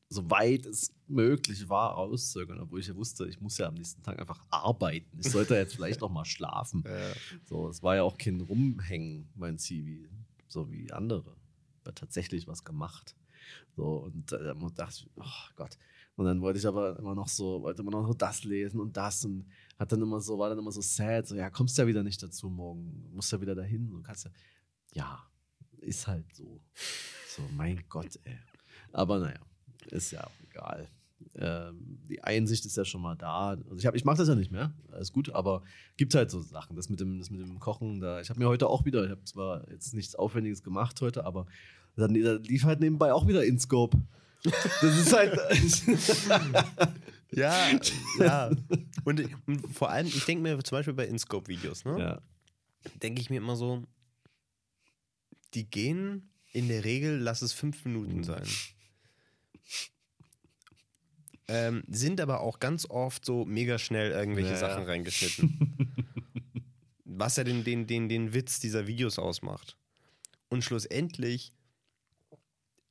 so weit es möglich war, auszögern, obwohl ich ja wusste, ich muss ja am nächsten Tag einfach arbeiten. Ich sollte jetzt vielleicht noch mal schlafen. Ja. So, es war ja auch kein Rumhängen, mein Zivi, so wie andere. War tatsächlich was gemacht. So, und dann dachte ich, oh Gott. Und dann wollte ich aber immer noch so, wollte immer noch so das lesen und das und hat dann immer so, war dann immer so sad, so, ja, kommst ja wieder nicht dazu morgen, musst ja wieder dahin, du kannst ja, ja, ist halt so. So, mein Gott, ey. Aber naja, ist ja auch egal. Ähm, die Einsicht ist ja schon mal da. Also ich, ich mache das ja nicht mehr, alles gut, aber gibt halt so Sachen. Das mit dem, das mit dem Kochen, da, ich habe mir heute auch wieder, ich habe zwar jetzt nichts Aufwendiges gemacht heute, aber dann da lief halt nebenbei auch wieder InScope. Das ist halt. Ja, ja. Und, und vor allem, ich denke mir zum Beispiel bei InScope-Videos, ne? ja. denke ich mir immer so, die gehen in der Regel, lass es fünf Minuten sein. Ähm, sind aber auch ganz oft so mega schnell irgendwelche Ja, ja. Sachen reingeschnitten. was ja den, den, den, den Witz dieser Videos ausmacht. Und schlussendlich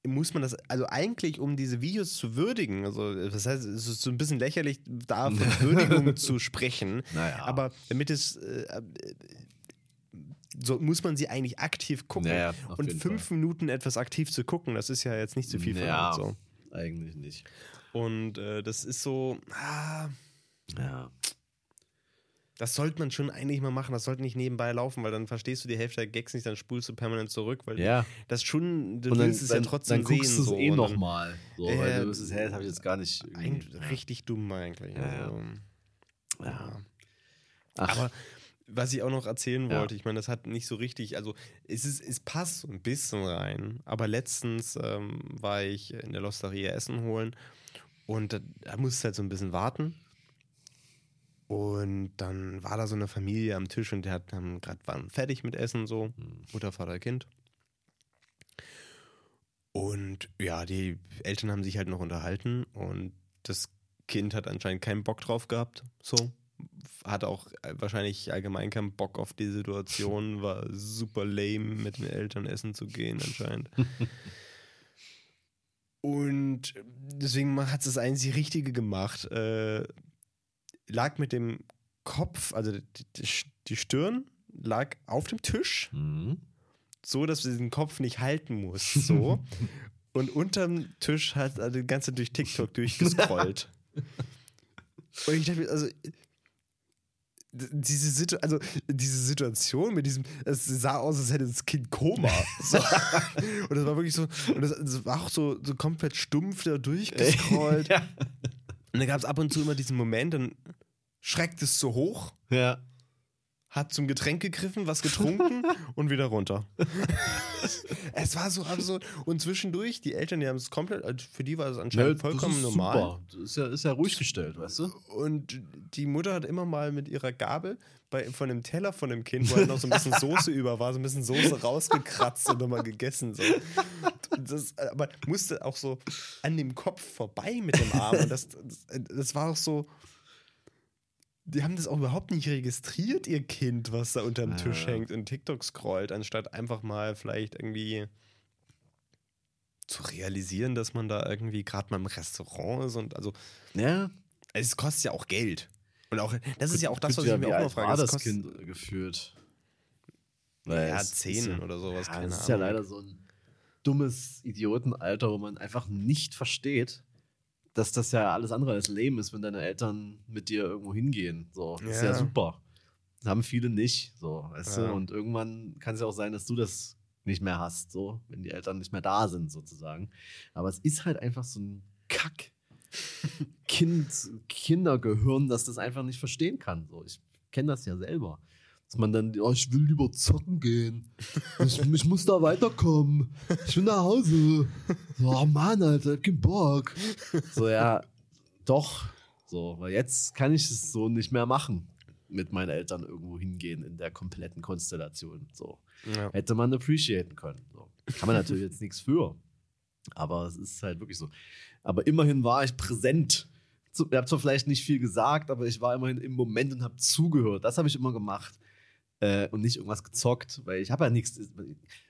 muss man das, also eigentlich, um diese Videos zu würdigen, also das heißt, es ist so ein bisschen lächerlich, da von Würdigung zu sprechen, Naja. aber damit es, äh, äh, so muss man sie eigentlich aktiv gucken. Naja, Und fünf Minuten etwas aktiv zu gucken, das ist ja jetzt nicht so viel Ja. verlangt. So. Eigentlich nicht. Und äh, das ist so, ah, Ja. Das sollte man schon eigentlich mal machen. Das sollte nicht nebenbei laufen, weil dann verstehst du die Hälfte der Gags nicht, dann spulst du permanent zurück, weil Ja. das schon, du Und dann, willst es dann, ja trotzdem dann guckst sehen. du es so, eh nochmal. So, Ja, weil du bist, hä, das habe ich jetzt gar nicht. Richtig dumm eigentlich. Ja. Also, Ja. Aber was ich auch noch erzählen wollte, ich meine, das hat nicht so richtig, also es, ist, es passt so ein bisschen rein, aber letztens ähm, war ich in der Losteria Essen holen und da, da musste halt so ein bisschen warten. Und dann war da so eine Familie am Tisch und die hat, haben gerade waren fertig mit Essen, so Mutter, Vater, Kind. Und ja, die Eltern haben sich halt noch unterhalten und das Kind hat anscheinend keinen Bock drauf gehabt. So. Hat auch äh, wahrscheinlich allgemein keinen Bock auf die Situation, war super lame, mit den Eltern essen zu gehen, anscheinend. und deswegen hat es das einzig Richtige gemacht. Äh, lag mit dem Kopf, also die, die, Stirn lag auf dem Tisch Mhm. so, dass du den Kopf nicht halten musst. So. Und unterm Tisch hat er die ganze Zeit durch TikTok durchgescrollt. Und ich dachte mir, also. Diese, Situ also, diese Situation mit diesem, es sah aus, als hätte das Kind Koma. So. Und das war wirklich so, und das, das war auch so, so komplett stumpf da durchgescrollt. ja. Und da gab es ab und zu immer diesen Moment, dann schreckt es so hoch, ja. hat zum Getränk gegriffen, was getrunken und wieder runter. es war so absurd. Und zwischendurch, die Eltern, die haben es komplett, also für die war es anscheinend vollkommen das ist normal. Super. Das ist ja, ist ja ruhig gestellt, weißt du? Und die Mutter hat immer mal mit ihrer Gabel bei, von dem Teller von dem Kind, wo halt noch so ein bisschen Soße über war, so ein bisschen Soße rausgekratzt und nochmal gegessen. So. Das, aber musste auch so an dem Kopf vorbei mit dem Arm. Und das, das, das war auch so. Die haben das auch überhaupt nicht registriert, ihr Kind, was da unterm Ja. Tisch hängt und TikTok scrollt, anstatt einfach mal vielleicht irgendwie zu realisieren, dass man da irgendwie gerade mal im Restaurant ist und also Ja. es kostet ja auch Geld. Und auch, das ist ja auch das, was ja, ich mir auch noch frage. war das Kind geführt? Ja, es ist zehn ja, oder sowas, Ja, keine das ist ja leider so ein dummes Idiotenalter, wo man einfach nicht versteht, dass das ja alles andere als lame ist, wenn deine Eltern mit dir irgendwo hingehen. So, das ist ja Ja. super. Das haben viele nicht, so, weißt Ja. du? Und irgendwann kann es ja auch sein, dass du das nicht mehr hast, so, wenn die Eltern nicht mehr da sind, sozusagen. Aber es ist halt einfach so ein Kack. Kind, Kindergehirn, das das einfach nicht verstehen kann. So, ich kenne das ja selber. Dass man dann, oh, ich will lieber zocken gehen. Ich, ich muss da weiterkommen. Ich will nach Hause. So, oh Mann, Alter, ich hab keinen Bock. So, ja, doch. So, weil jetzt kann ich es so nicht mehr machen. Mit meinen Eltern irgendwo hingehen in der kompletten Konstellation. So. Ja. Hätte man appreciaten können. So. Kann man natürlich jetzt nichts für. Aber es ist halt wirklich so. Aber immerhin war ich präsent. Ich habe zwar vielleicht nicht viel gesagt, aber ich war immerhin im Moment und habe zugehört. Das habe ich immer gemacht. Äh, und nicht irgendwas gezockt, weil ich habe ja nichts.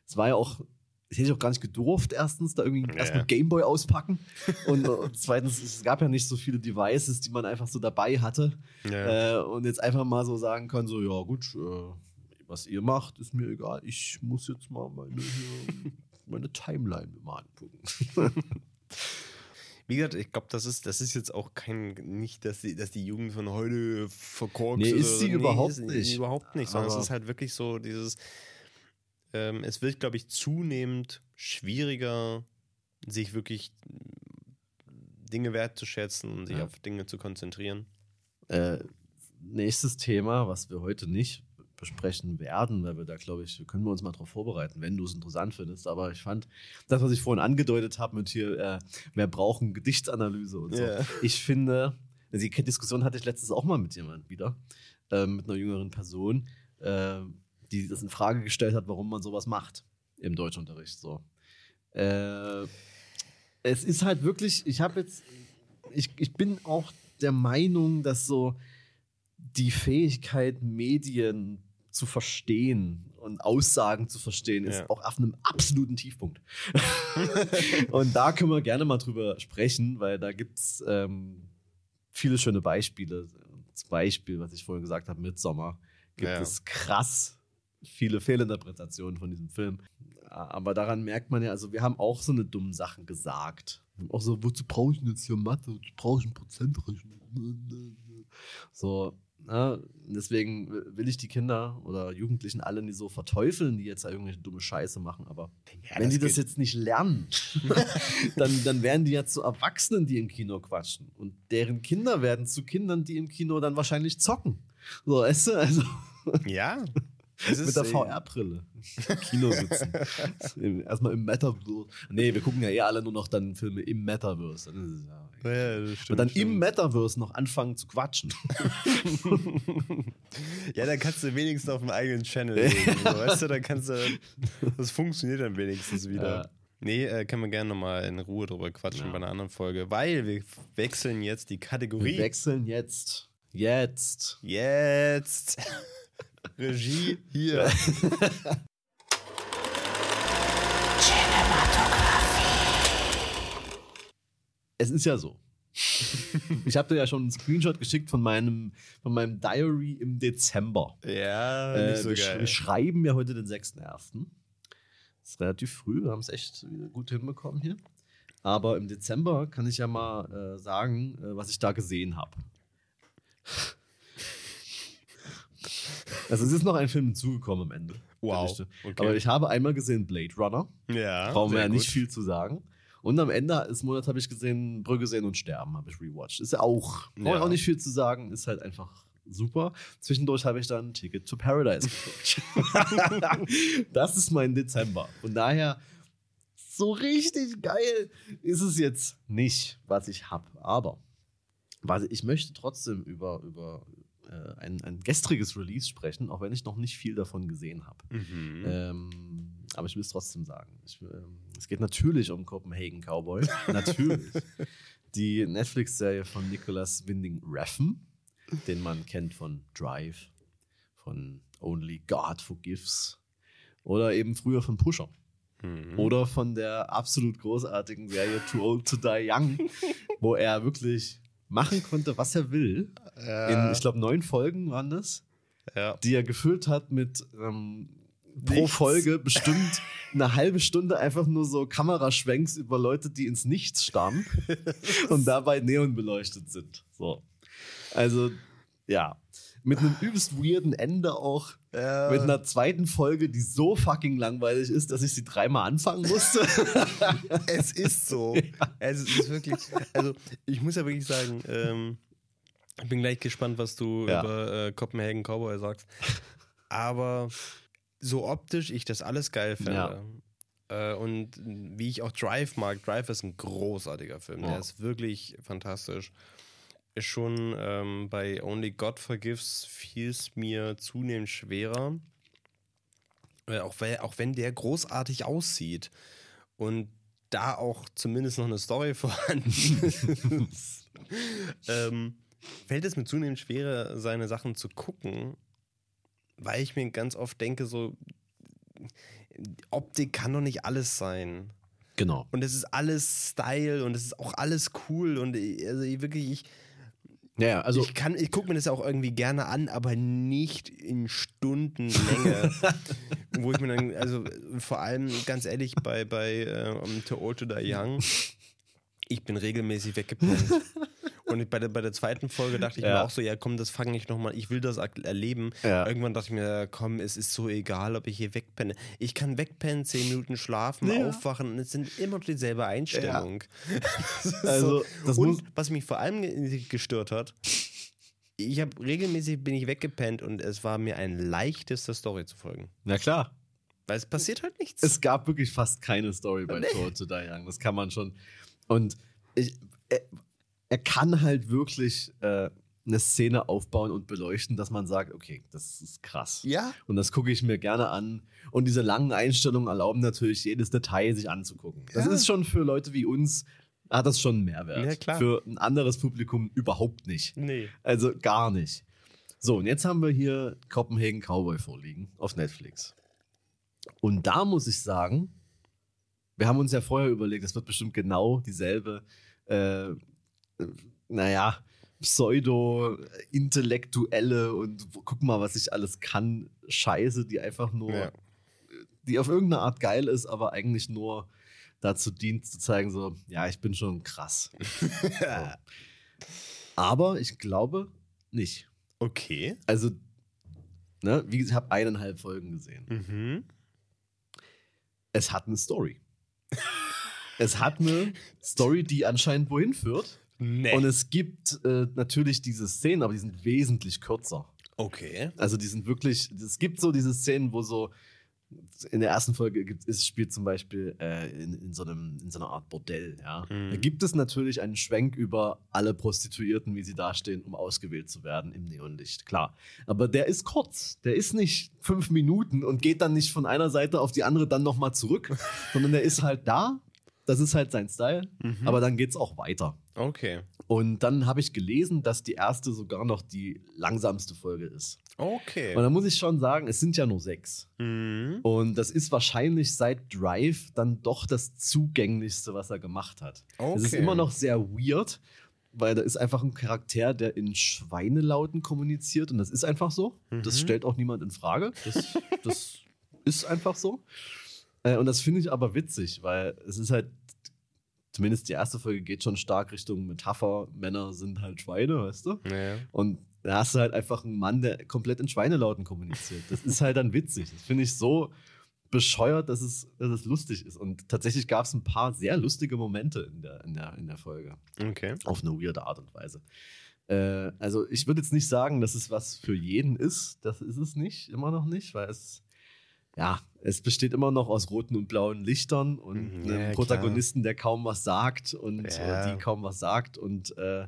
Es war ja auch das hätte ich auch gar nicht gedurft, erstens, da irgendwie ja. erstmal Gameboy auspacken. und, und, zweitens, es gab ja nicht so viele Devices, die man einfach so dabei hatte. Ja. Äh, und jetzt einfach mal so sagen kann: so, ja, gut, äh, was ihr macht, ist mir egal. Ich muss jetzt mal meine, meine Timeline mal angucken. Wie gesagt, ich glaube, das ist, das ist jetzt auch kein, nicht, dass die, dass die Jugend von heute verkorkst. Nee, ist sie nee, überhaupt ist, nicht. Überhaupt nicht, sondern es ist halt wirklich so dieses, ähm, es wird, glaube ich, zunehmend schwieriger, sich wirklich Dinge wertzuschätzen und sich ja. auf Dinge zu konzentrieren. Äh, nächstes Thema, was wir heute nicht besprechen werden, weil wir da, glaube ich, können wir uns mal darauf vorbereiten, wenn du es interessant findest. Aber ich fand das, was ich vorhin angedeutet habe mit hier, äh, wir brauchen Gedichtsanalyse und so. Yeah. Ich finde, die Diskussion hatte ich letztens auch mal mit jemandem wieder, äh, mit einer jüngeren Person. Äh, die das in Frage gestellt hat, warum man sowas macht im Deutschunterricht. So. Äh, es ist halt wirklich, ich habe jetzt, ich, ich bin auch der Meinung, dass so die Fähigkeit, Medien zu verstehen und Aussagen zu verstehen, ist ja. auch auf einem absoluten Tiefpunkt. und da können wir gerne mal drüber sprechen, weil da gibt es ähm, viele schöne Beispiele. Zum Beispiel, was ich vorhin gesagt habe, Midsommar, gibt ja. es krass viele Fehlinterpretationen von diesem Film. Aber daran merkt man ja, also wir haben auch so eine dumme Sachen gesagt. Auch so, wozu brauche ich denn jetzt hier Mathe? Wozu brauche ich einen Prozentrechner? So, na, deswegen will ich die Kinder oder Jugendlichen alle nicht so verteufeln, die jetzt da irgendwelche dumme Scheiße machen. Aber ja, wenn die das jetzt nicht lernen, dann, dann werden die ja zu Erwachsenen, die im Kino quatschen. Und deren Kinder werden zu Kindern, die im Kino dann wahrscheinlich zocken. So, weißt du? Also. Ja, mit der VR-Brille. Kino sitzen. Erstmal im Metaverse. Nee, wir gucken ja eh alle nur noch dann Filme im Metaverse. Dann ja, ja, stimmt, Und dann stimmt. im Metaverse noch anfangen zu quatschen. ja, dann kannst du wenigstens auf dem eigenen Channel legen. weißt du, dann kannst du. Das funktioniert dann wenigstens wieder. Ja. Nee, äh, können wir gerne nochmal in Ruhe drüber quatschen ja. bei einer anderen Folge, weil wir wechseln jetzt die Kategorie. Wir wechseln jetzt. Jetzt. Jetzt. Regie hier. es ist ja so. ich habe dir ja schon einen Screenshot geschickt von meinem, von meinem Diary im Dezember. Ja, äh, so wir, geil. wir schreiben ja heute den 6.1. Das ist relativ früh, wir haben es echt gut hinbekommen hier. Aber im Dezember kann ich ja mal äh, sagen, äh, was ich da gesehen habe. Also es ist noch ein Film hinzugekommen am Ende. Wow. Okay. Aber ich habe einmal gesehen Blade Runner. Ja. Brauchen wir ja nicht viel zu sagen. Und am Ende des Monats habe ich gesehen Brügge sehen und sterben, habe ich rewatcht. Ist ja auch, brauche ja. auch nicht viel zu sagen, ist halt einfach super. Zwischendurch habe ich dann Ticket to Paradise geguckt. das ist mein Dezember. Von daher, so richtig geil ist es jetzt nicht, was ich habe. Aber was, ich möchte trotzdem über, über äh, ein, ein gestriges Release sprechen, auch wenn ich noch nicht viel davon gesehen habe. Mhm. Ähm, aber ich will es trotzdem sagen. Ich, ähm, es geht natürlich um Copenhagen Cowboy. natürlich. Die Netflix-Serie von Nicholas Winding Refn, den man kennt von Drive, von Only God Forgives oder eben früher von Pusher. Mhm. Oder von der absolut großartigen Serie Too Old to Die Young, wo er wirklich machen konnte, was er will. Ja. In, ich glaube, neun Folgen waren das, ja. die er gefüllt hat mit ähm, pro Folge bestimmt eine halbe Stunde einfach nur so Kameraschwenks über Leute, die ins Nichts starren und dabei neon beleuchtet sind. So. Also, ja. Mit einem übelst weirden Ende auch. Ja. Mit einer zweiten Folge, die so fucking langweilig ist, dass ich sie dreimal anfangen musste. es ist so. Ja. Es ist wirklich. Also, ich muss ja wirklich sagen, ähm, ich bin gleich gespannt, was du ja. über äh, Copenhagen Cowboy sagst. Aber so optisch ich das alles geil finde. Äh, und wie ich auch Drive mag, Drive ist ein großartiger Film. Der ist wirklich fantastisch schon ähm, bei Only God Forgives fiel es mir zunehmend schwerer. Äh, auch, weil, auch wenn der großartig aussieht. Und da auch zumindest noch eine Story vorhanden ist, ähm, fällt es mir zunehmend schwerer, seine Sachen zu gucken, weil ich mir ganz oft denke, so, Optik kann doch nicht alles sein. Genau. Und es ist alles Style und es ist auch alles cool und ich, also ich wirklich, ich, Ja, also ich kann, ich gucke mir das auch irgendwie gerne an, aber nicht in Stundenlänge. wo ich mir dann, also vor allem ganz ehrlich, bei, bei ähm, To Old to Die Young, ich bin regelmäßig weggepennt. Und bei der, bei der zweiten Folge dachte ich Ja. mir auch so, ja komm, das fange ich nochmal, ich will das erleben. Ja. Irgendwann dachte ich mir, komm, es ist so egal, ob ich hier wegpenne. Ich kann wegpennen, zehn Minuten schlafen, Ja. aufwachen und es sind immer dieselbe Einstellung. Also, das und was mich vor allem ge- gestört hat, ich habe regelmäßig bin ich weggepennt und es war mir ein leichtes, der Story zu folgen. na klar. Weil es passiert halt nichts. Es gab wirklich fast keine Story bei Nee. Tour to Die Young. Das kann man schon. Und ich, er, kann halt wirklich äh, eine Szene aufbauen und beleuchten, dass man sagt, okay, das ist krass. ja, Und das gucke ich mir gerne an. Und diese langen Einstellungen erlauben natürlich, jedes Detail sich anzugucken. Das Ja. ist schon für Leute wie uns, hat das schon einen Mehrwert. Ja, klar. Für ein anderes Publikum überhaupt nicht. nee. Also gar nicht. So, und jetzt haben wir hier Copenhagen Cowboy vorliegen auf Netflix. Und da muss ich sagen, wir haben uns ja vorher überlegt, es wird bestimmt genau dieselbe, äh, naja, pseudo-intellektuelle und guck mal, was ich alles kann, Scheiße, die einfach nur, Ja. die auf irgendeine Art geil ist, aber eigentlich nur dazu dient, zu zeigen, so, ja, ich bin schon krass. so. Aber ich glaube nicht. Okay. Also, ne, wie gesagt, ich habe eineinhalb Folgen gesehen. Mhm. Es hat eine Story. es hat eine Story, die anscheinend wohin führt. Nee. Und es gibt äh, natürlich diese Szenen, aber die sind wesentlich kürzer. okay. Also die sind wirklich, es gibt so diese Szenen, wo so in der ersten Folge gibt, es spielt zum Beispiel äh, in, in, so einem, in so einer Art Bordell, ja. Mhm. Da gibt es natürlich einen Schwenk über alle Prostituierten, wie sie dastehen, um ausgewählt zu werden im Neonlicht, klar. Aber der ist kurz, der ist nicht fünf Minuten und geht dann nicht von einer Seite auf die andere dann nochmal zurück, sondern der ist halt da, das ist halt sein Style, Mhm. aber dann geht es auch weiter. Okay. Und dann habe ich gelesen, dass die erste sogar noch die langsamste Folge ist. Okay. Und da muss ich schon sagen, es sind ja nur sechs. Mhm. Und das ist wahrscheinlich seit Drive dann doch das zugänglichste, was er gemacht hat. Es ist Okay. immer noch sehr weird, weil da ist einfach ein Charakter, der in Schweinelauten kommuniziert und das ist einfach so. Das Mhm. stellt auch niemand in Frage. Das, das ist einfach so. Äh, Und das finde ich aber witzig, weil es ist halt, zumindest die erste Folge geht schon stark Richtung Metapher, Männer sind halt Schweine, weißt du? Ja. Und da hast du halt einfach einen Mann, der komplett in Schweinelauten kommuniziert. Das ist halt dann witzig. Das finde ich so bescheuert, dass es, dass es lustig ist. Und tatsächlich gab es ein paar sehr lustige Momente in der, in, der, in der Folge. Okay. Auf eine weirde Art und Weise. Äh, also ich würde jetzt nicht sagen, dass es was für jeden ist. Das ist es nicht, immer noch nicht, weil es, ja, es besteht immer noch aus roten und blauen Lichtern und Mhm, einem ja, klar. Protagonisten, der kaum was sagt und Ja. die kaum was sagt und äh, äh,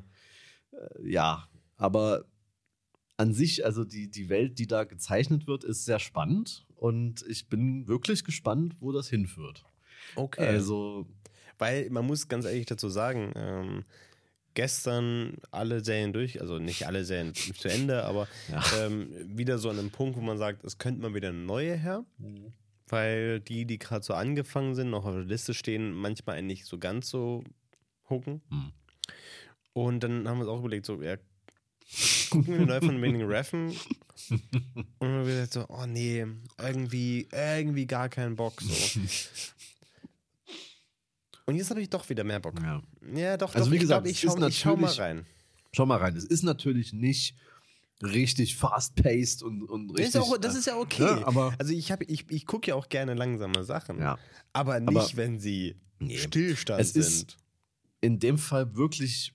ja, aber an sich, also die, die Welt, die da gezeichnet wird, ist sehr spannend und ich bin wirklich gespannt, wo das hinführt. Okay. Also, Weil man muss ganz ehrlich dazu sagen, ähm, gestern alle Serien durch, also nicht alle Serien zu Ende, aber ja. ähm, wieder so an einem Punkt, wo man sagt, es könnte mal wieder eine neue her, weil die, die gerade so angefangen sind, noch auf der Liste stehen, manchmal einen nicht so ganz so hucken. Hm. Und dann haben wir uns auch überlegt, so, ja, gucken wir neu von Winning Reffen und dann haben wir gesagt so, oh nee, irgendwie, irgendwie gar keinen Bock so. Und jetzt habe ich doch wieder mehr Bock. ja. Ja, doch, Also doch, wie ich gesagt, glaube, ich schau, ich schau mal rein. Schau mal rein. Es ist natürlich nicht richtig fast-paced und, und Das richtig. ist, auch, das äh, ist ja okay. Ja, aber- also ich, hab- ich, ich gucke ja auch gerne langsame Sachen. ja. Aber nicht, Aber- wenn sie Nee. Stillstand Es ist- sind. in dem Fall wirklich,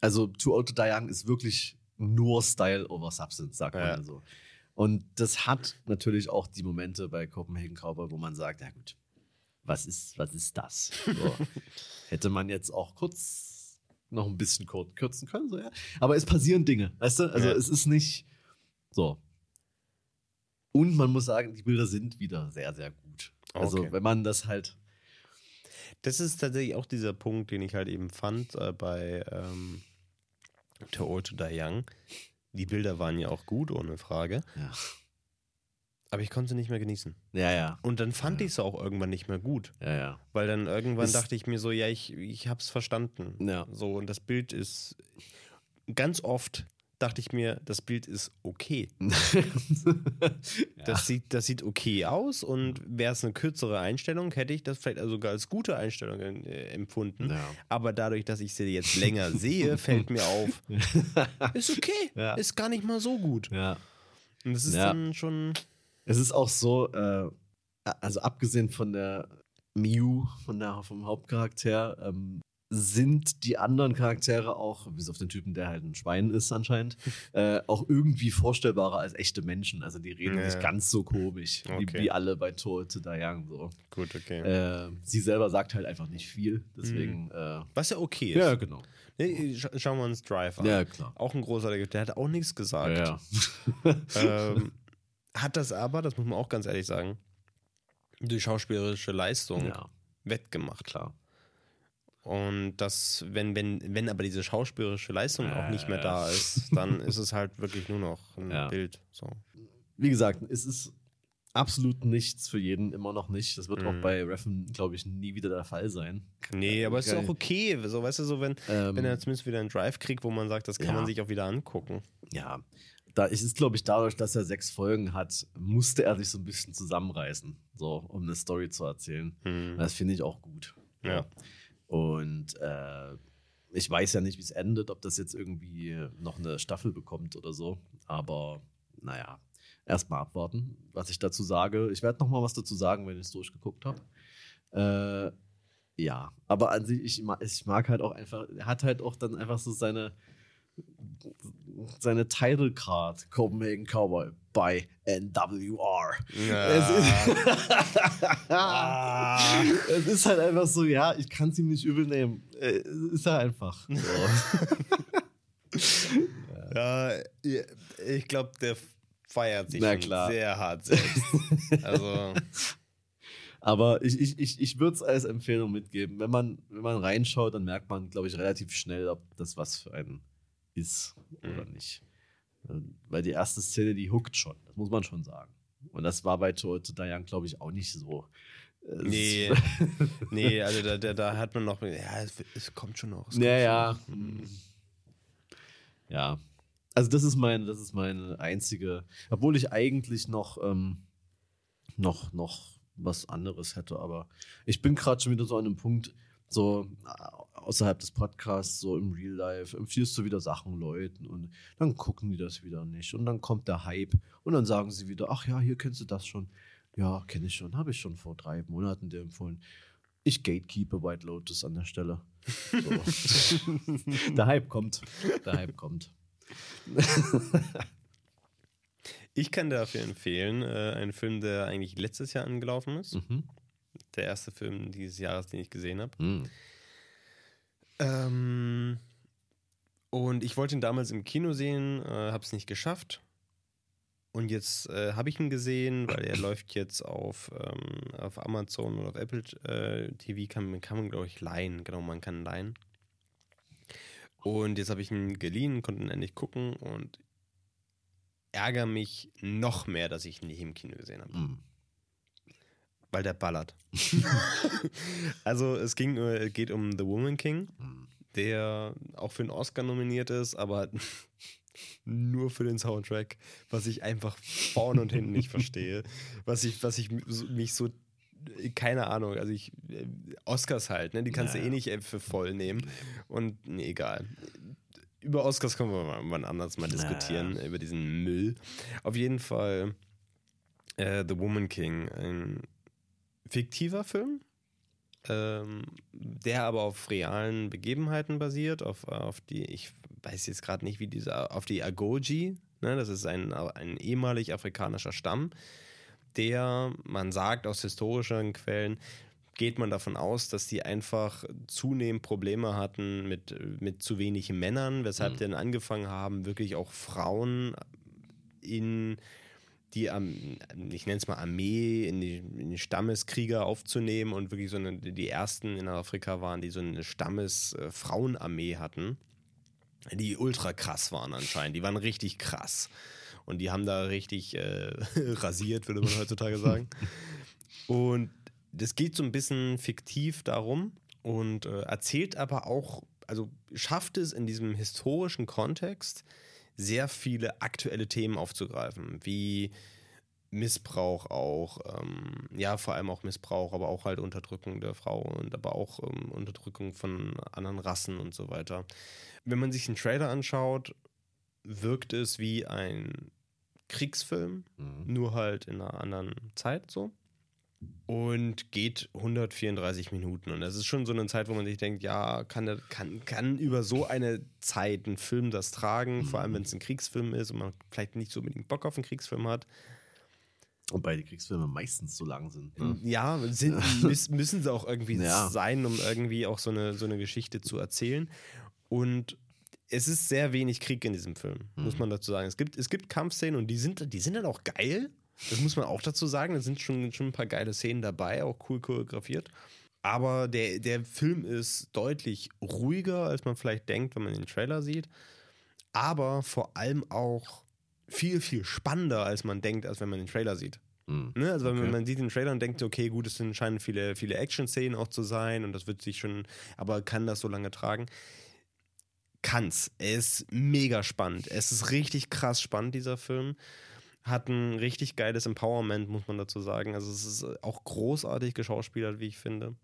also Too Old to Die Young ist wirklich nur Style over Substance, sagt man Ja. ja so. Und das hat natürlich auch die Momente bei Copenhagen Cowboy, wo man sagt, ja gut, was ist, was ist das? So. Hätte man jetzt auch kurz noch ein bisschen kürzen können, so ja. Aber es passieren Dinge, weißt du? Also Ja. es ist nicht so. Und man muss sagen, die Bilder sind wieder sehr, sehr gut. Also Okay. wenn man das halt Das ist tatsächlich auch dieser Punkt, den ich halt eben fand äh, bei ähm, Too Old to Die Young. Die Bilder waren ja auch gut, ohne Frage. Ja. Aber ich konnte sie nicht mehr genießen. Ja, ja. Und dann fand ich sie auch irgendwann nicht mehr gut. Ja, ja. Weil dann irgendwann Es- dachte ich mir so, ja, ich, ich hab's verstanden. Ja. So, und das Bild ist ganz oft dachte ich mir, das Bild ist okay. Das, sieht, das sieht okay aus und wäre es eine kürzere Einstellung, hätte ich das vielleicht sogar als gute Einstellung äh, empfunden. Ja. Aber dadurch, dass ich sie jetzt länger sehe, fällt mir auf, ist okay, Ja. ist gar nicht mal so gut. ja. Und das ist Ja. dann schon. Es ist auch so, äh, also abgesehen von der Mew, von der, vom Hauptcharakter, ähm, sind die anderen Charaktere auch, bis auf den Typen, der halt ein Schwein ist anscheinend, äh, auch irgendwie vorstellbarer als echte Menschen. Also die reden Ja. nicht ganz so komisch, wie, Okay. wie alle bei Tour to Die Young. So. Gut, okay. Äh, sie selber sagt halt einfach nicht viel, deswegen. Was ja okay Äh, ist. ja, genau. Nee, scha schauen wir uns Drive an. Ja, klar. Auch ein großartiger, der hat auch nichts gesagt. Ja, ähm, hat das aber, das muss man auch ganz ehrlich sagen, die schauspielerische Leistung ja, wettgemacht. klar. Und das, wenn, wenn, wenn aber diese schauspielerische Leistung auch nicht mehr Äh. da ist, dann ist es halt wirklich nur noch ein Ja. Bild. So. wie gesagt, es ist absolut nichts für jeden, immer noch nicht. Das wird auch Mhm. bei Reffen, glaube ich, nie wieder der Fall sein. Nee, aber es ist auch okay. So, weißt du, so, wenn, Ähm, wenn er zumindest wieder einen Drive kriegt, wo man sagt, das kann Ja. man sich auch wieder angucken. ja, da ist glaube ich, dadurch, dass er sechs Folgen hat, musste er sich so ein bisschen zusammenreißen, so, um eine Story zu erzählen. Hm. Das finde ich auch gut. Ja. Und äh, ich weiß ja nicht, wie es endet, ob das jetzt irgendwie noch eine Staffel bekommt oder so. Aber naja, erstmal abwarten, was ich dazu sage. Ich werde noch mal was dazu sagen, wenn ich es durchgeguckt habe. Äh, ja, aber an sich, ich, ich mag halt auch einfach, er hat halt auch dann einfach so seine seine Title Card Copenhagen Cowboy by NWR. Es ist, Ah. es ist halt einfach so, ja, ich kann es ihm nicht übel nehmen. Äh, Es ist halt einfach. So. Ja, ich glaube, der feiert sich sehr hart selbst. also, Aber ich, ich, ich, ich würde es als Empfehlung mitgeben. Wenn man, wenn man reinschaut, dann merkt man, glaube ich, relativ schnell, ob das was für einen ist oder nicht. Äh, Weil die erste Szene, die huckt schon. Das muss man schon sagen. Und das war bei to Young, glaube ich, auch nicht so. Nee, nee, also da, da, da hat man noch, ja, es, es kommt schon noch. kommt Ja, noch. Mhm. Ja. Also das ist meine, das ist meine einzige, obwohl ich eigentlich noch, ähm, noch, noch was anderes hätte, aber ich bin gerade schon wieder so an einem Punkt, so außerhalb des Podcasts, so im Real Life, empfiehlst du wieder Sachen Leuten und dann gucken die das wieder nicht und dann kommt der Hype und dann sagen sie wieder, ach ja, hier kennst du das schon. Ja, kenne ich schon, habe ich schon vor drei Monaten dir empfohlen. Ich gatekeepe White Lotus an der Stelle. So. der Hype kommt. Der Hype kommt. Ich kann dafür empfehlen, äh, einen Film, der eigentlich letztes Jahr angelaufen ist. Mhm. Der erste Film dieses Jahres, den ich gesehen habe. Mhm. Ähm, und ich wollte ihn damals im Kino sehen, äh, habe es nicht geschafft. Und jetzt äh, habe ich ihn gesehen, weil er läuft jetzt auf, ähm, auf Amazon oder auf Apple äh, TV, kann, kann man, glaube ich, leihen. Genau, man kann leihen. Und jetzt habe ich ihn geliehen, konnte ihn endlich gucken und ärgere mich noch mehr, dass ich ihn nicht im Kino gesehen habe. Mhm. Weil der ballert. also es ging, äh, geht um The Woman King, Mhm. der auch für einen Oscar nominiert ist, aber nur für den Soundtrack, was ich einfach vorne und hinten nicht verstehe. Was ich, was ich mich so, keine Ahnung, also ich, äh, Oscars halt, ne? Die kannst Ja, du eh nicht äh, für voll nehmen. Und nee, egal. Über Oscars können wir mal wann anders mal diskutieren, Ja. über diesen Müll. Auf jeden Fall äh, The Woman King, ein fiktiver Film, ähm, der aber auf realen Begebenheiten basiert, auf, auf die, ich weiß jetzt gerade nicht, wie diese, auf die Agoji, ne, das ist ein, ein ehemalig afrikanischer Stamm, der, man sagt aus historischen Quellen, geht man davon aus, dass die einfach zunehmend Probleme hatten mit, mit zu wenig Männern, weshalb Mhm. die dann angefangen haben, wirklich auch Frauen in die, ich nenne es mal Armee, in die, in die, Stammeskrieger aufzunehmen und wirklich so eine, die ersten in Afrika waren, die so eine Stammesfrauenarmee hatten, die ultra krass waren anscheinend. Die waren richtig krass. Und die haben da richtig äh, rasiert, würde man heutzutage sagen. Und das geht so ein bisschen fiktiv darum und äh, erzählt aber auch, also schafft es in diesem historischen Kontext, sehr viele aktuelle Themen aufzugreifen, wie Missbrauch auch, ähm, ja, vor allem auch Missbrauch, aber auch halt Unterdrückung der Frau und aber auch ähm, Unterdrückung von anderen Rassen und so weiter. Wenn man sich den Trailer anschaut, wirkt es wie ein Kriegsfilm, mhm. nur halt in einer anderen Zeit so und geht 134 Minuten. Und das ist schon so eine Zeit, wo man sich denkt, ja, kann, kann, kann über so eine Zeit ein Film das tragen, vor allem wenn es ein Kriegsfilm ist und man vielleicht nicht so unbedingt Bock auf einen Kriegsfilm hat. Wobei die Kriegsfilme meistens so lang sind. Ne? Ja, sind, müssen sie auch irgendwie ja. sein, um irgendwie auch so eine, so eine Geschichte zu erzählen. Und es ist sehr wenig Krieg in diesem Film, mhm. muss man dazu sagen. Es gibt, es gibt Kampfszenen und die sind, die sind dann auch geil. Das muss man auch dazu sagen. Da sind schon, schon ein paar geile Szenen dabei, auch cool choreografiert. Aber der, der Film ist deutlich ruhiger, als man vielleicht denkt, wenn man den Trailer sieht. Aber vor allem auch viel, viel spannender, als man denkt, als wenn man den Trailer sieht. Mhm. Ne? Also, wenn okay. man sieht den Trailer und denkt, okay, gut, es scheinen viele, viele Action-Szenen auch zu sein und das wird sich schon, aber kann das so lange tragen? Kann's. Er ist mega spannend. Es ist richtig krass spannend, dieser Film hat ein richtig geiles Empowerment, muss man dazu sagen. Also es ist auch großartig geschauspielert, wie ich finde.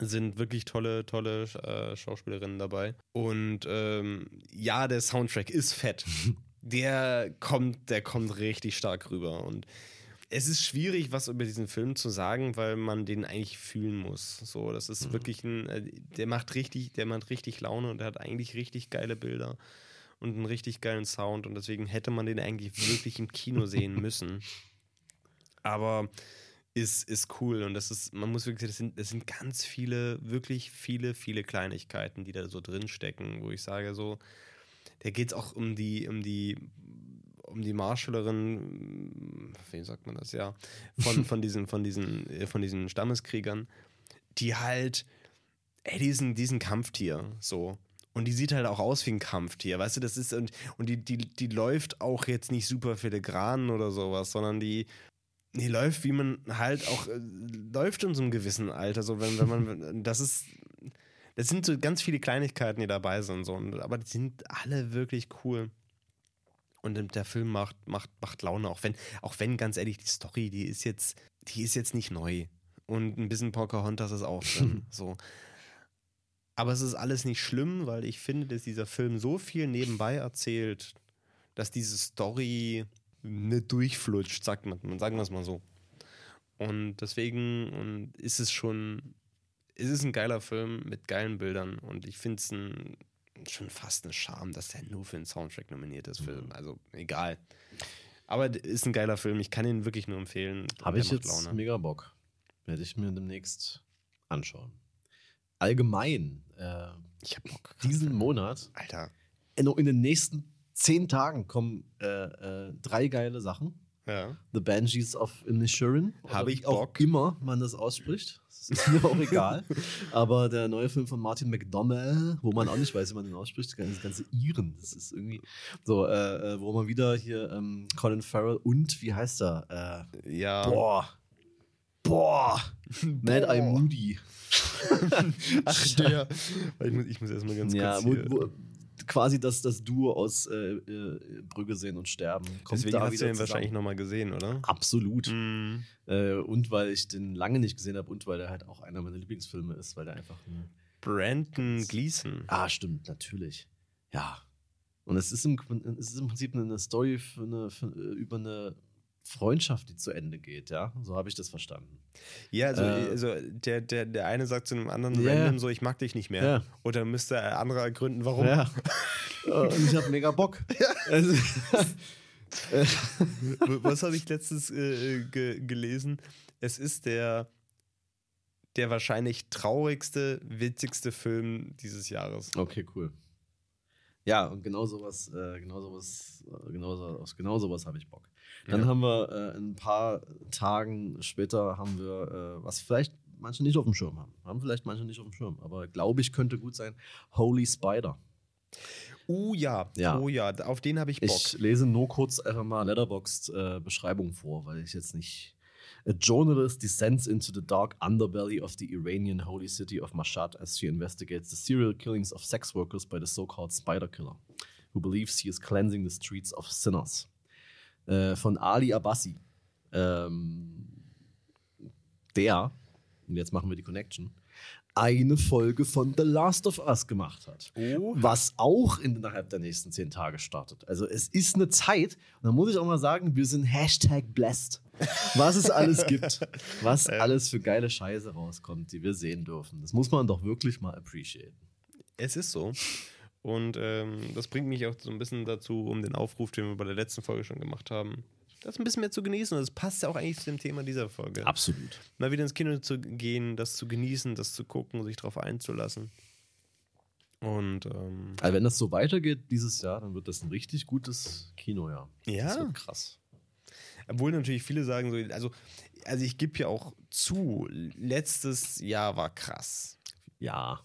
Es sind wirklich tolle, tolle äh, Schauspielerinnen dabei. Und ähm, ja, der Soundtrack ist fett. der kommt, der kommt richtig stark rüber. Und es ist schwierig, was über diesen Film zu sagen, weil man den eigentlich fühlen muss. So, das ist mhm. wirklich ein, äh, der macht richtig, der macht richtig Laune und der hat eigentlich richtig geile Bilder und einen richtig geilen Sound und deswegen hätte man den eigentlich wirklich im Kino sehen müssen. Aber ist, ist cool und das ist, man muss wirklich sagen, das sind, das sind ganz viele, wirklich viele, viele Kleinigkeiten, die da so drin stecken, wo ich sage so, da geht es auch um die, um die, um die Marschallerin, wie sagt man das, ja, von, von diesen, von diesen, äh, von diesen Stammeskriegern, die halt, ey, diesen, diesen Kampftier, so, und die sieht halt auch aus wie ein Kampftier, weißt du, das ist, und, und die, die, die läuft auch jetzt nicht super filigran oder sowas, sondern die, die läuft, wie man halt auch äh, läuft in so einem gewissen Alter, so wenn, wenn man, das ist, das sind so ganz viele Kleinigkeiten, die dabei sind, so, und, aber die sind alle wirklich cool. Und der Film macht, macht, macht Laune, auch wenn, auch wenn, ganz ehrlich, die Story, die ist jetzt, die ist jetzt nicht neu. Und ein bisschen Pocahontas ist auch drin. so. Aber es ist alles nicht schlimm, weil ich finde, dass dieser Film so viel nebenbei erzählt, dass diese Story nicht durchflutscht, sagt man, sagen wir es mal so. Und deswegen und ist es schon, ist es ein geiler Film mit geilen Bildern und ich finde es schon fast eine Scham, dass der nur für den Soundtrack nominiert ist. Für, mhm. also egal. Aber ist ein geiler Film, ich kann ihn wirklich nur empfehlen. Habe ich jetzt Laune. mega Bock. Werde ich mir demnächst anschauen allgemein äh, ich hab Bock. diesen Monat, Alter, in, in, den nächsten zehn Tagen kommen äh, äh, drei geile Sachen. Ja. The Banshees of Inisherin. Habe ich Bock. Auch immer man das ausspricht. Das ist mir auch egal. Aber der neue Film von Martin McDonough, wo man auch nicht weiß, wie man den ausspricht, das ganze Iren. Das ist irgendwie so, äh, äh, wo man wieder hier ähm, Colin Farrell und wie heißt er? Äh, ja. Boah. Boah. Mad Eye Moody. Ach, der. Ich muss, ich muss erstmal ganz ja, kurz. Wo, wo, quasi das, das Duo aus äh, äh, Brügge sehen und sterben. Kommt Deswegen hast du den wahrscheinlich nochmal gesehen, oder? Absolut. Mm. Äh, und weil ich den lange nicht gesehen habe und weil der halt auch einer meiner Lieblingsfilme ist, weil der einfach. Brandon Gleason. Ah, stimmt, natürlich. Ja. Und es ist im, es ist im Prinzip eine Story für eine, für, über eine Freundschaft, die zu Ende geht, ja. So habe ich das verstanden. Ja, also, äh, also der, der, der eine sagt zu einem anderen yeah. random so, ich mag dich nicht mehr. Ja. Oder müsste er andere gründen, warum. Ja. Und ich habe mega Bock. Ja. Also, Was habe ich letztens äh, ge gelesen? Es ist der, der wahrscheinlich traurigste, witzigste Film dieses Jahres. Okay, cool. Ja, und genau sowas, äh, genau sowas, äh, genau, genau sowas habe ich Bock. Dann Ja. haben wir äh, ein paar Tagen später haben wir, äh, was vielleicht manche nicht auf dem Schirm haben. Haben vielleicht manche nicht auf dem Schirm, aber glaube ich, könnte gut sein. Holy Spider. Oh ja, Ja. oh ja, auf den habe ich Bock. Ich lese nur kurz einfach mal Letterboxd äh, Beschreibung vor, weil ich jetzt nicht. A journalist descends into the dark underbelly of the Iranian holy city of Mashhad as she investigates the serial killings of sex workers by the so-called Spider Killer, who believes he is cleansing the streets of sinners. Äh, von Ali Abbasi. Ähm, der, und jetzt machen wir die Connection, eine Folge von The Last of Us gemacht hat. Oh. Was auch innerhalb der nächsten zehn Tage startet. Also es ist eine Zeit, und da muss ich auch mal sagen, wir sind Hashtag blessed. Was es alles gibt. Was alles für geile Scheiße rauskommt, die wir sehen dürfen. Das muss man doch wirklich mal appreciaten. Es ist so. Und ähm, das bringt mich auch so ein bisschen dazu, um den Aufruf, den wir bei der letzten Folge schon gemacht haben, das ein bisschen mehr zu genießen. Und das passt ja auch eigentlich zu dem Thema dieser Folge. Absolut. Mal wieder ins Kino zu gehen, das zu genießen, das zu gucken, sich darauf einzulassen. Und ähm, Also wenn das so weitergeht dieses Jahr, dann wird das ein richtig gutes Kinojahr. Das ja, wird krass. obwohl natürlich viele sagen so, also, also ich gebe ja auch zu, letztes Jahr war krass. Ja,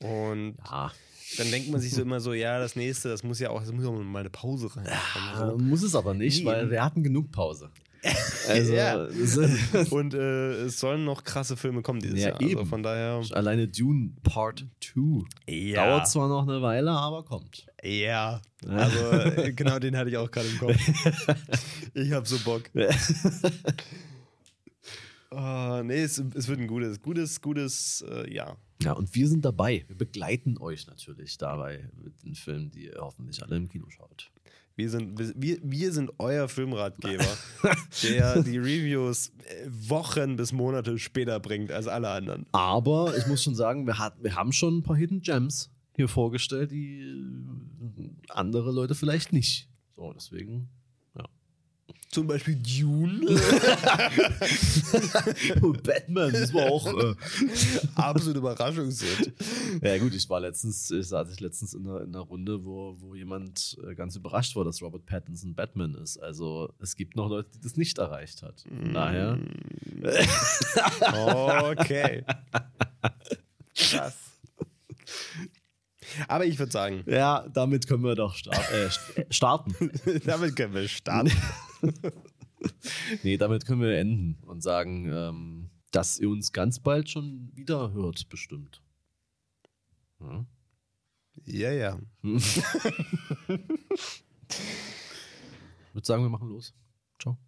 Und ja. Dann denkt man sich so immer so, ja, das nächste, das muss ja auch, das muss ja auch mal eine Pause rein. Äh, muss es aber nicht, Nee. weil wir hatten genug Pause. Also, Ja. Und äh, es sollen noch krasse Filme kommen dieses Ja, Jahr. Also eben. von daher. alleine Dune Part 2 Ja. dauert zwar noch eine Weile, aber kommt. Ja. Also äh, genau den hatte ich auch gerade im Kopf. ich hab so Bock. Oh, nee, es, es wird ein gutes, gutes, gutes äh, Jahr. Ja, und wir sind dabei. Wir begleiten euch natürlich dabei mit den Filmen, die ihr hoffentlich alle im Kino schaut. Wir sind, wir, wir sind euer Filmratgeber, der die Reviews äh, Wochen bis Monate später bringt als alle anderen. Aber ich muss schon sagen, wir, hat, wir haben schon ein paar Hidden Gems hier vorgestellt, die andere Leute vielleicht nicht. So, deswegen. Zum Beispiel Dune. Batman, das war auch. Äh, Absolut Überraschungshit. ja, gut, ich war letztens, ich saß ich letztens in einer, in einer Runde, wo, wo jemand äh, ganz überrascht war, dass Robert Pattinson Batman ist. Also, es gibt noch Leute, die das nicht erreicht hat. Von daher. Okay. Krass. Aber ich würde sagen, Ja, damit können wir doch start, äh, st- starten. damit können wir starten. nee, damit können wir enden und sagen, ähm, dass ihr uns ganz bald schon wieder hört, bestimmt. Ja. Ja, ja. Ich würde sagen, wir machen los. Ciao.